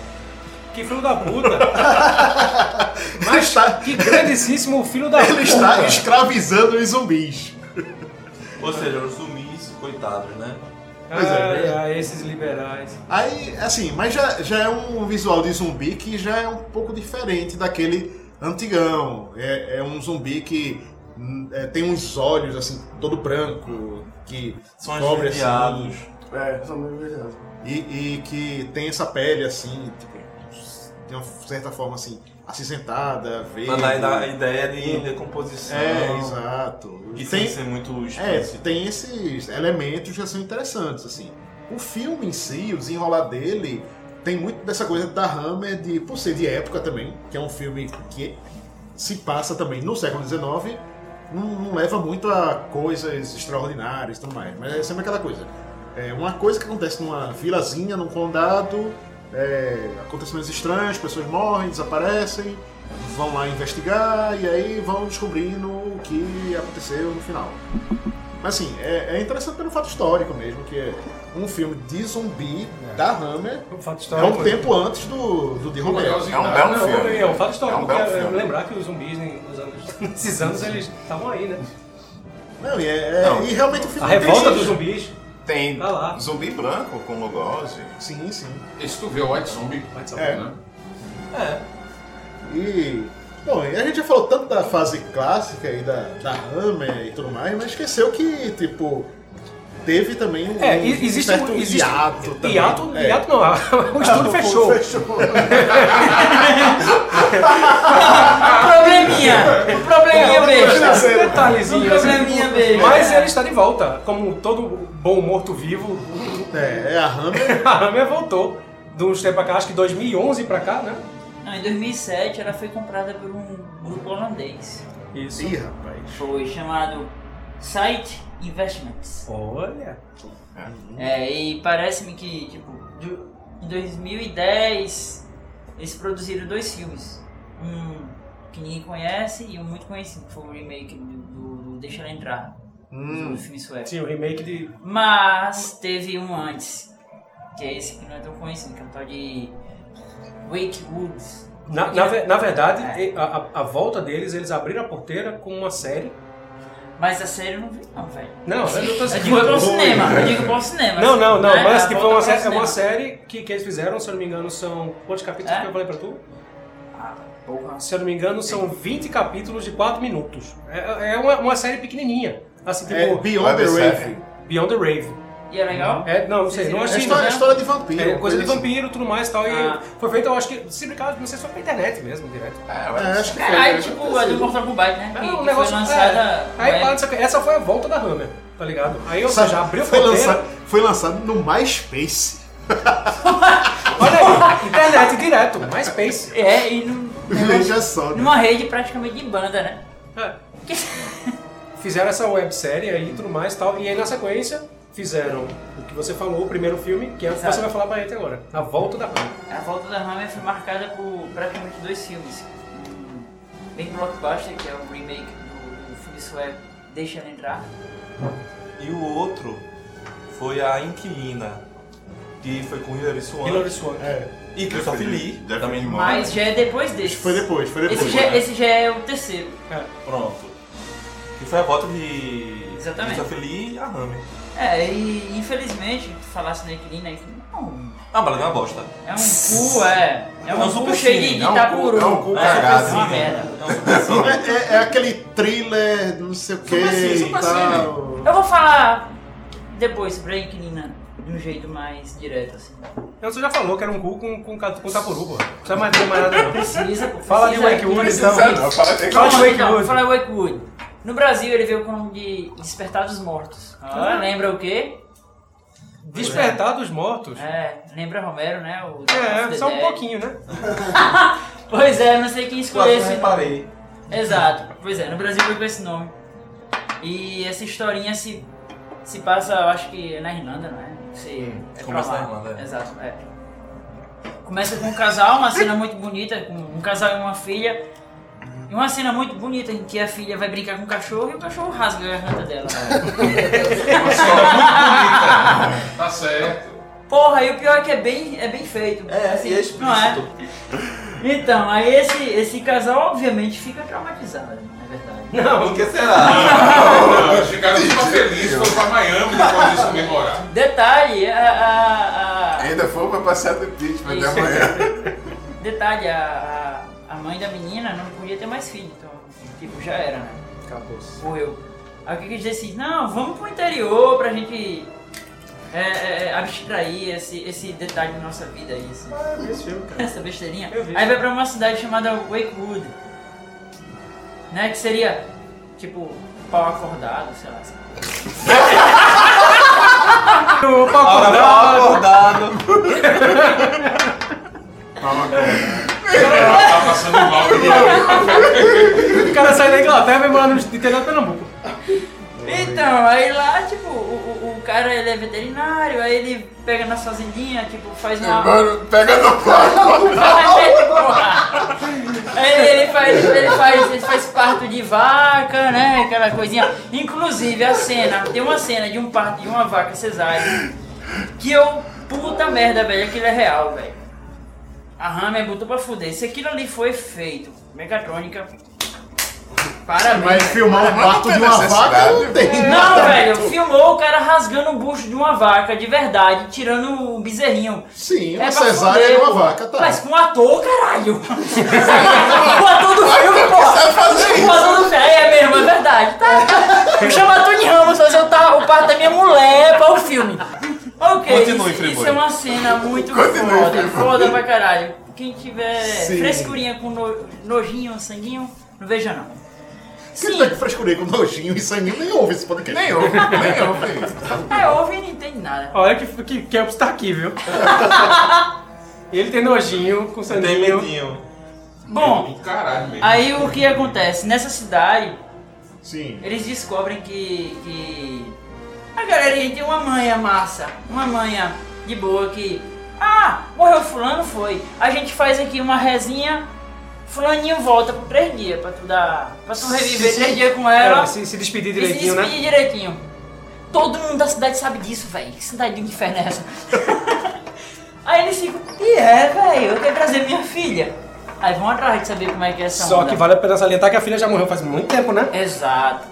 Que filho da puta. Mas Está- que grandíssimo filho da Ele puta. está escravizando os zumbis. Ou seja, os zumbis, coitados, né? Pois é. Ai, ai, esses liberais. Aí, assim, mas já, já é um visual de zumbi que já é um pouco diferente daquele antigão. É, é um zumbi que hum, é, tem uns olhos, assim, todo branco, que São cobre esverdeados. É, são meio e, e que tem essa pele, assim, tipo, de uma certa forma, assim, acinzentada, verde. Pra dar a ideia de decomposição. É, exato. E tem, ser muito É, explícito. tem esses elementos que são interessantes, assim. O filme em si, o desenrolar dele, tem muito dessa coisa da Hammer, de, por ser de época também, que é um filme que se passa também no século XIX, não, não leva muito a coisas extraordinárias e tudo mais, mas é sempre aquela coisa. É uma coisa que acontece numa vilazinha, num condado, é, acontecimentos estranhos, pessoas morrem, desaparecem, vão lá investigar e aí vão descobrindo o que aconteceu no final. Mas assim, é, é interessante pelo fato histórico mesmo, que é um filme de zumbi da Hammer, Um fato é histórico. um tempo antes do, do de Romero. Curiosidade. É um belo Não, filme. é um fato histórico. É um porque é, lembrar que os zumbis né, nos anos, nesses anos eles estavam aí, né? Não, e, é- é- Não. e realmente o A filme revolta tem- dos zumbis. Tem Tá lá. zumbi branco com logose. Sim, sim. Esse tu vê o White Zombie, White É. né? É. E. Bom, e a gente já falou tanto da fase clássica e da, da Hammer e tudo mais, mas esqueceu que, tipo, teve também um, É, existe certo um existe, hiato também. Hiato, É. hiato não, o estúdio fechou. Fechou. Probleminha! Um probleminha besta. Detalhezinho. Um probleminha besta. Mas ele está de volta. Como todo bom morto-vivo, É, é a Hammer. a Hammer voltou. De uns tempos pra cá, acho que 2011 pra cá, né? Não, em 2007 ela foi comprada por um grupo holandês. Isso. Ih, rapaz. Foi chamado Site Investments. Olha. É, e parece-me que, tipo, em 2010 eles produziram dois filmes. Um que ninguém conhece e um muito conhecido, que foi o remake do, do- do Deixa Ela Entrar, Hum. do filme sueco. Sim, o remake de. Mas teve um antes, que é esse que não é tão conhecido, que é o tal de Wake Woods. Na, na, ve- na verdade, É. a, a- a volta deles, eles abriram a porteira com uma série Mas a série eu não vi não, velho. Não, eu não tô Eu digo pro cinema, eu digo pro cinema. Não, não, não, né? mas A tipo, volta uma série, é uma série que, que eles fizeram, se eu não me engano, são. Quantos capítulos É? que eu falei pra tu? Ah, porra. Se eu não me engano, são 20 capítulos de 4 minutos. É, é uma, uma série pequenininha. Assim, tipo, É Beyond the Rave. Beyond the Rave. E é legal? É, não, não sei, Vocês não viram? É achei. história, não. história de vampiro. É coisa de assim. vampiro e tudo mais e tal. Ah. E foi feito, eu acho que, se brincar, não sei se foi pra internet mesmo, direto. É, acho que Caralho, foi. tipo a do Mortal Kombat, né? Que, Não, que o negócio foi lançada. é. Aí, pá, o que, essa foi a volta da Hammer, tá ligado? Aí, ou seja, abriu foi lançado, foi lançado no MySpace. Olha aí, internet direto, MySpace. É, e num, Veja só. né? numa rede praticamente de banda, né? É. Fizeram essa websérie aí e tudo mais e tal. E aí na sequência fizeram o que você falou, o primeiro filme, que é o que Exato. você vai falar pra gente agora. A volta da Hammer. A volta da Hammer foi marcada por praticamente dois filmes. Um bem blockbuster, que é o remake do, do filme sueco Deixa Ela Entrar. E o outro foi a Inquilina, que foi com Hilary Swank Hilary Swank. É, e Christopher Lee. Também Mas já é depois desse. foi depois, foi depois. Esse já, esse já é o terceiro. Pronto. Que foi a volta de Exatamente. Christopher Lee e a Hammer. É, e infelizmente, tu falasse na Inquilina aí, não, Ah, mas é uma bosta. é um cu, é. É um, É um cu cheio de, de é um cu- tapuru. é um cu é, cagado. é uma merda. É um. É, é- é aquele thriller, não sei o que Super sim, e tal. Eu vou falar depois sobre a Inquilina de um jeito mais direto, assim. Então você já falou que era um cu com, com, com tapuru, pô. Não precisa mais dizer mais nada não. Precisa, pô. Fala de Wakewood, então. Não, fala de Wakewood. Fala de Wakewood. No Brasil ele veio com o nome de Despertar dos Mortos. Ah, lembra o quê? Despertar dos mortos. É, lembra Romero, né? O É, só um pouquinho, né? Pois é, não sei quem escolheu esse nome. reparei. Exato, pois é, no Brasil veio com esse nome. E essa historinha se, se passa, eu acho que na Irlanda, não é? Não sei. Hum, é começa na Irlanda, é. Exato, é. Começa com um casal, uma cena muito bonita, com um casal e uma filha. E uma cena muito bonita em que a filha vai brincar com o cachorro e o cachorro rasga a garganta dela. Tá certo. Porra, e o pior é que é bem, é bem feito. É, assim, e é não é? explícito. Então, aí esse, esse casal obviamente fica traumatizado, não é verdade? Não, por que será? Não, eles ficaram super felizes, foram pra Miami depois disso comemorar. Detalhe, a, a, a- Ainda foi pra passear do impeachment até amanhã. detalhe, a, a, a mãe da menina não podia ter mais filho, então, tipo, já era, né? Acabou. Morreu. Aí o que que eles decidiram? Não, vamos pro interior pra gente é, é, é, abstrair esse, esse detalhe da nossa vida aí, assim. Ah, eu vi esse filme, cara. essa besteirinha. Eu vi. Aí vai pra uma cidade chamada Wakewood, né? Que seria, tipo, pau acordado, sei lá. O pau Agora acordado. acordado. Passando mal. O cara sai da Inglaterra e vai morar no interior de Pernambuco. Então, aí lá, tipo, o, o, o cara ele é veterinário, aí ele pega na fazendinha, tipo, faz uma. Mano, pega no quarto. Aí ele faz, ele faz, ele faz parto de vaca, né? Aquela coisinha. Inclusive a cena, tem uma cena de um parto de uma vaca cesárea que eu. Puta merda, velho, aquilo é real, velho. A Hammer botou pra fuder. Se aquilo ali foi feito, Megatrônica. Parabéns. Vai filmar o Mas parto de uma vaca, não tem. Não, velho, filmou o cara rasgando o bucho de uma vaca, de verdade, tirando o bezerrinho. Sim, uma É pra cesárea fuder, de uma pô. vaca, tá. Mas com um ator, caralho. o ator do filme, porra. O ator do filme, é mesmo, é verdade. Tá. Chama Tony Ramos fazer o parto da minha mulher para o filme. Ok, Continue, isso, isso é uma cena muito Continue, foda, Friboi. foda pra caralho. Quem tiver Sim. frescurinha com no- nojinho, sanguinho, não veja não. Quem Sim, tá que frescurei com nojinho e sangue nem ouve esse podcast. Nem ouve, nem ouve. é, ouve e não entende nada. Olha que, que Campos tá aqui, viu? Ele tem nojinho com Tem sanguinho. medinho. Bom, caralho mesmo. aí o que acontece? Nessa cidade, Sim. eles descobrem que, que a galerinha tem uma manha massa, uma manha de boa que, ah, morreu fulano, foi. A gente faz aqui uma resinha, fulaninho volta por três dias pra tu dar, pra tu reviver três dias com ela É, se, se despedir e se direitinho, né? despedir direitinho. Todo mundo da cidade sabe disso, velho. Que cidade do inferno é essa? Aí eles ficam, e é, velho, eu quero trazer minha filha. Aí vão atrás de saber como é que é essa Só onda. que vale a pena salientar que a filha já morreu faz muito tempo, né? Exato.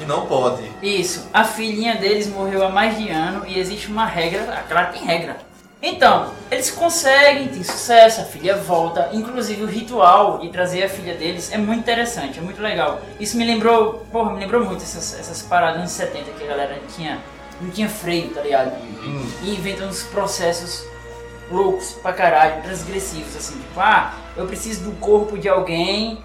E não pode. Isso, a filhinha deles morreu há mais de ano e existe uma regra, claro que tem regra. Então, eles conseguem, tem sucesso, a filha volta, inclusive o ritual de trazer a filha deles é muito interessante, é muito legal. Isso me lembrou, porra, me lembrou muito essas, essas paradas nos 70 que a galera tinha, não tinha freio, tá ligado? E inventa uns processos loucos pra caralho, transgressivos, assim, tipo, ah, eu preciso do corpo de alguém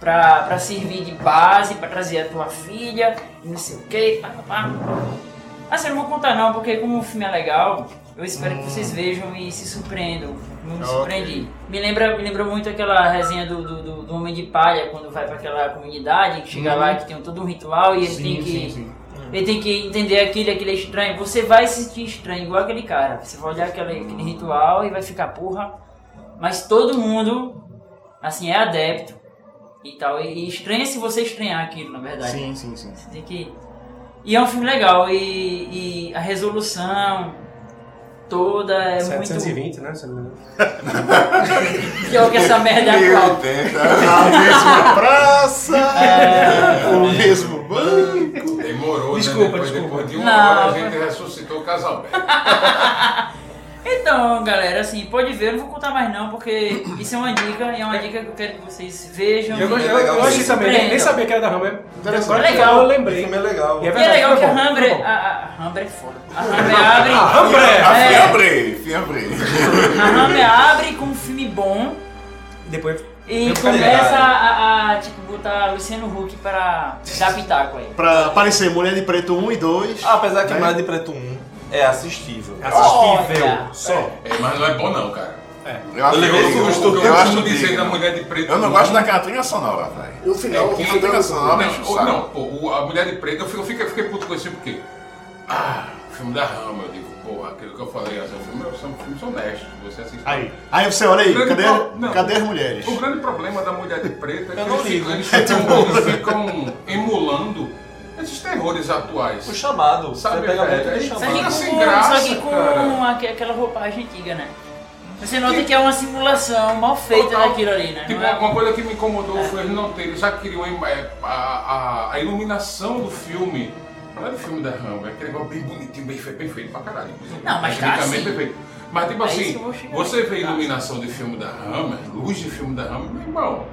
pra, pra servir de base, pra trazer a tua filha, não sei o que, pá, pá, pá. Assim, não vou contar não, porque como o filme é legal, eu espero que vocês vejam e se surpreendam. Eu me surpreendi. Me lembra, me lembra muito aquela resenha do, do, do- do Homem de Palha, quando vai pra aquela comunidade, que chega lá que tem todo um ritual e ele tem que... Ele tem que entender aquilo, aquilo é estranho. Você vai se sentir estranho, igual aquele cara. Você vai olhar aquele, aquele ritual e vai ficar, porra. Mas todo mundo, assim, é adepto e tal. E, e estranha se você estranhar aquilo, na verdade. Sim, sim, sim. Você tem que. E é um filme legal. E, e a resolução toda é 720, né? se não me engano. muito. Pior que essa merda é. 1080. A mesma praça, É. o mesmo banco. Demorou, Desculpa, né? Depois, desculpa. depois de uma Não, hora a gente ressuscitou o Casalberto. Então, galera, assim, pode ver, eu não vou contar mais não, porque isso é uma dica, e é uma dica que eu quero que vocês vejam. Eu, e- gostei- eu, legal, eu achei também, nem, nem sabia que era da Hammer. Agora É que legal. eu O lembrei. filme é legal. E E é verdade, legal que foi a bom, Hambre. foi bom. A, a é foda. A Hambre abre. Ah! A É. Fiambre, Fiambre. A Hambre abre com um filme bom Depois. e Eu começa falei, a, a, tipo, botar Luciano Huck para dar pitaco aí. Pra aparecer Mulher de Preto 1 e 2. Apesar que né? Mais de Preto 1 é assistível. Assistível. Olha. Só. É, mas não é bom não, cara. Eu acho levei que susto. O que eu eu acho dizer da Mulher de Preto. Eu não gosto daquela trilha sonora, velho. E o final, o que final trilha sonora Não, o saco. não, pô, o- a Mulher de Preto, eu fiquei, eu fiquei, fiquei puto com esse porque. Ah, filme da Rama, eu digo, porra, aquilo que eu falei, assim, o filme, são filmes honestos, você assiste. Aí. Aí você olha aí, cadê, pro- não. cadê as mulheres? O grande problema da Mulher de Preto é que Eu não eles, ligo. ficam, eles, ficam, eles ficam emulando esses terrores atuais. O chamado. Sabe, você pega velho, muito do aí Só que chamado. sem com, graça, só que com cara. aquela roupagem antiga, né? Você nota que é uma simulação mal feita Total. daquilo ali, né? Tipo, é- uma coisa que me incomodou foi eles não terem, já queriam é, a, a, a iluminação do filme. Não é do filme da Rambo, é aquele negócio bem bonitinho, bem feito, bem feito pra caralho. Não, mas tá Tecnicamente assim. bem feito. Mas tipo É assim, que você vê Tá. iluminação de filme da Hammer, luz de filme da Hammer, meu irmão.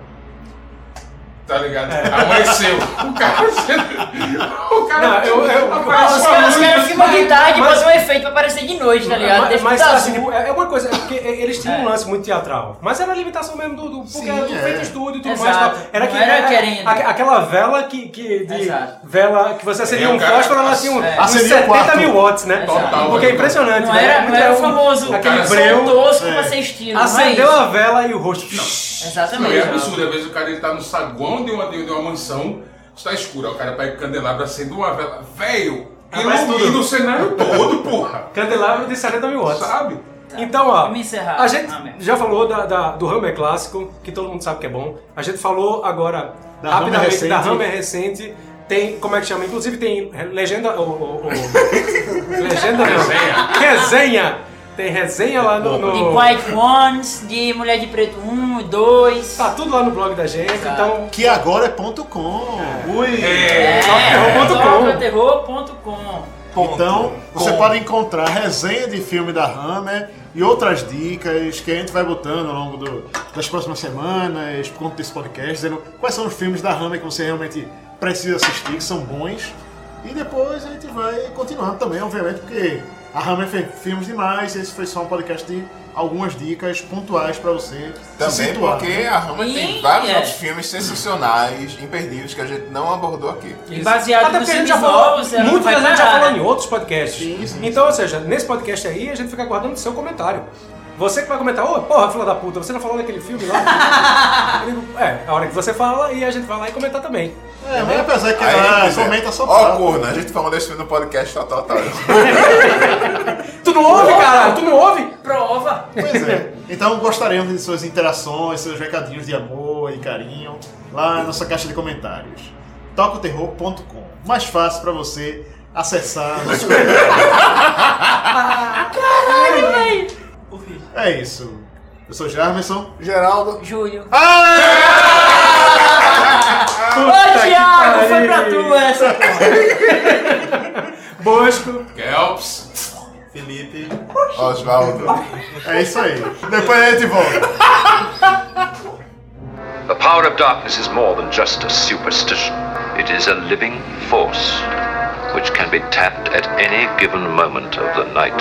Tá ligado? Amanheceu. O cara. O cara. Não, eu- eu- aparece os caras luz caras de tarde e botam um efeito pra parecer de noite, tá ligado? Mas, mas, assim, tipo, é é uma coisa, é porque eles tinham É. um lance muito teatral. Mas era a limitação mesmo do. do porque Sim, era tudo é. feito estúdio e tudo Exato. mais. Tal. Era que era era querendo. aque- aquela vela que. que de Exato. vela que você acendia É, o um fósforo, ela tinha um, É. uns Acendia o 70 quarto. mil watts, né? Total, Porque é impressionante, Não né? era, não era o um- famoso aquele breu. tosco é. pra ser estilo. é Acendeu a vela e o rosto. Não, Exatamente. é absurdo. Às vezes o cara ele tá no saguão de uma, de, uma mansão, está escuro. aí O cara pega o candelabro, acende uma vela. Velho, ilumina tudo. o cenário todo, porra. Candelabro de 70 mil watts. Sabe? Então, ó, Vamos encerrar. a gente já falou da, da- do Hammer clássico, que todo mundo sabe que é bom. A gente falou agora, Da rapidamente, Hammer da. Hammer recente. Tem, como é que chama? Inclusive tem legenda... O, o- o- legenda não. Resenha. Resenha. Tem resenha lá no... no- De Quiet Ones, de Mulher de Preto 1 e 2. Tá tudo lá no blog da gente, Exato. então... Que agora é ponto .com. Ui! É. Tocaterror.com. Ponto. Então, você Com. pode encontrar resenha de filme da Hammer e outras dicas que a gente vai botando ao longo do- das próximas semanas, por conta desse podcast, dizendo quais são os filmes da Hammer que você realmente precisa assistir, que são bons. E depois a gente vai continuando também, obviamente, porque a Hammer fez filmes demais, e esse foi só um podcast de algumas dicas pontuais para você se Também situar. porque a Hammer tem vários é. outros filmes sensacionais, imperdíveis, que a gente não abordou aqui. E baseado Até nos gente já filmes falou, novos, muito a gente já parar, falou né? em outros podcasts. Sim, sim, então, ou seja, nesse podcast aí, a gente fica aguardando o seu comentário. Você que vai comentar, ô, porra, filha da puta, você não falou daquele filme lá? Eu digo, é, a hora que você fala e a gente vai lá e comentar também. É, mas apesar que é. comenta só Ó, pra- corno, a gente falou desse filme no podcast Total Total. Tu não ouve, cara? Tu não ouve? Prova. Pois é. Então gostaríamos de suas interações, seus recadinhos de amor e carinho lá na nossa caixa de comentários. tocoterror.com. Mais fácil para você acessar. nosso- É isso. Eu sou Jarmerson. Geraldo. Júlio. Ah! Ô, Thiago, foi pra tu essa, porra. Bosco. Kelps. Felipe. Osvaldo. É isso aí. Depois a gente volta. The power of darkness is more than just a superstition. It is a living force which can be tapped at any given moment of the night.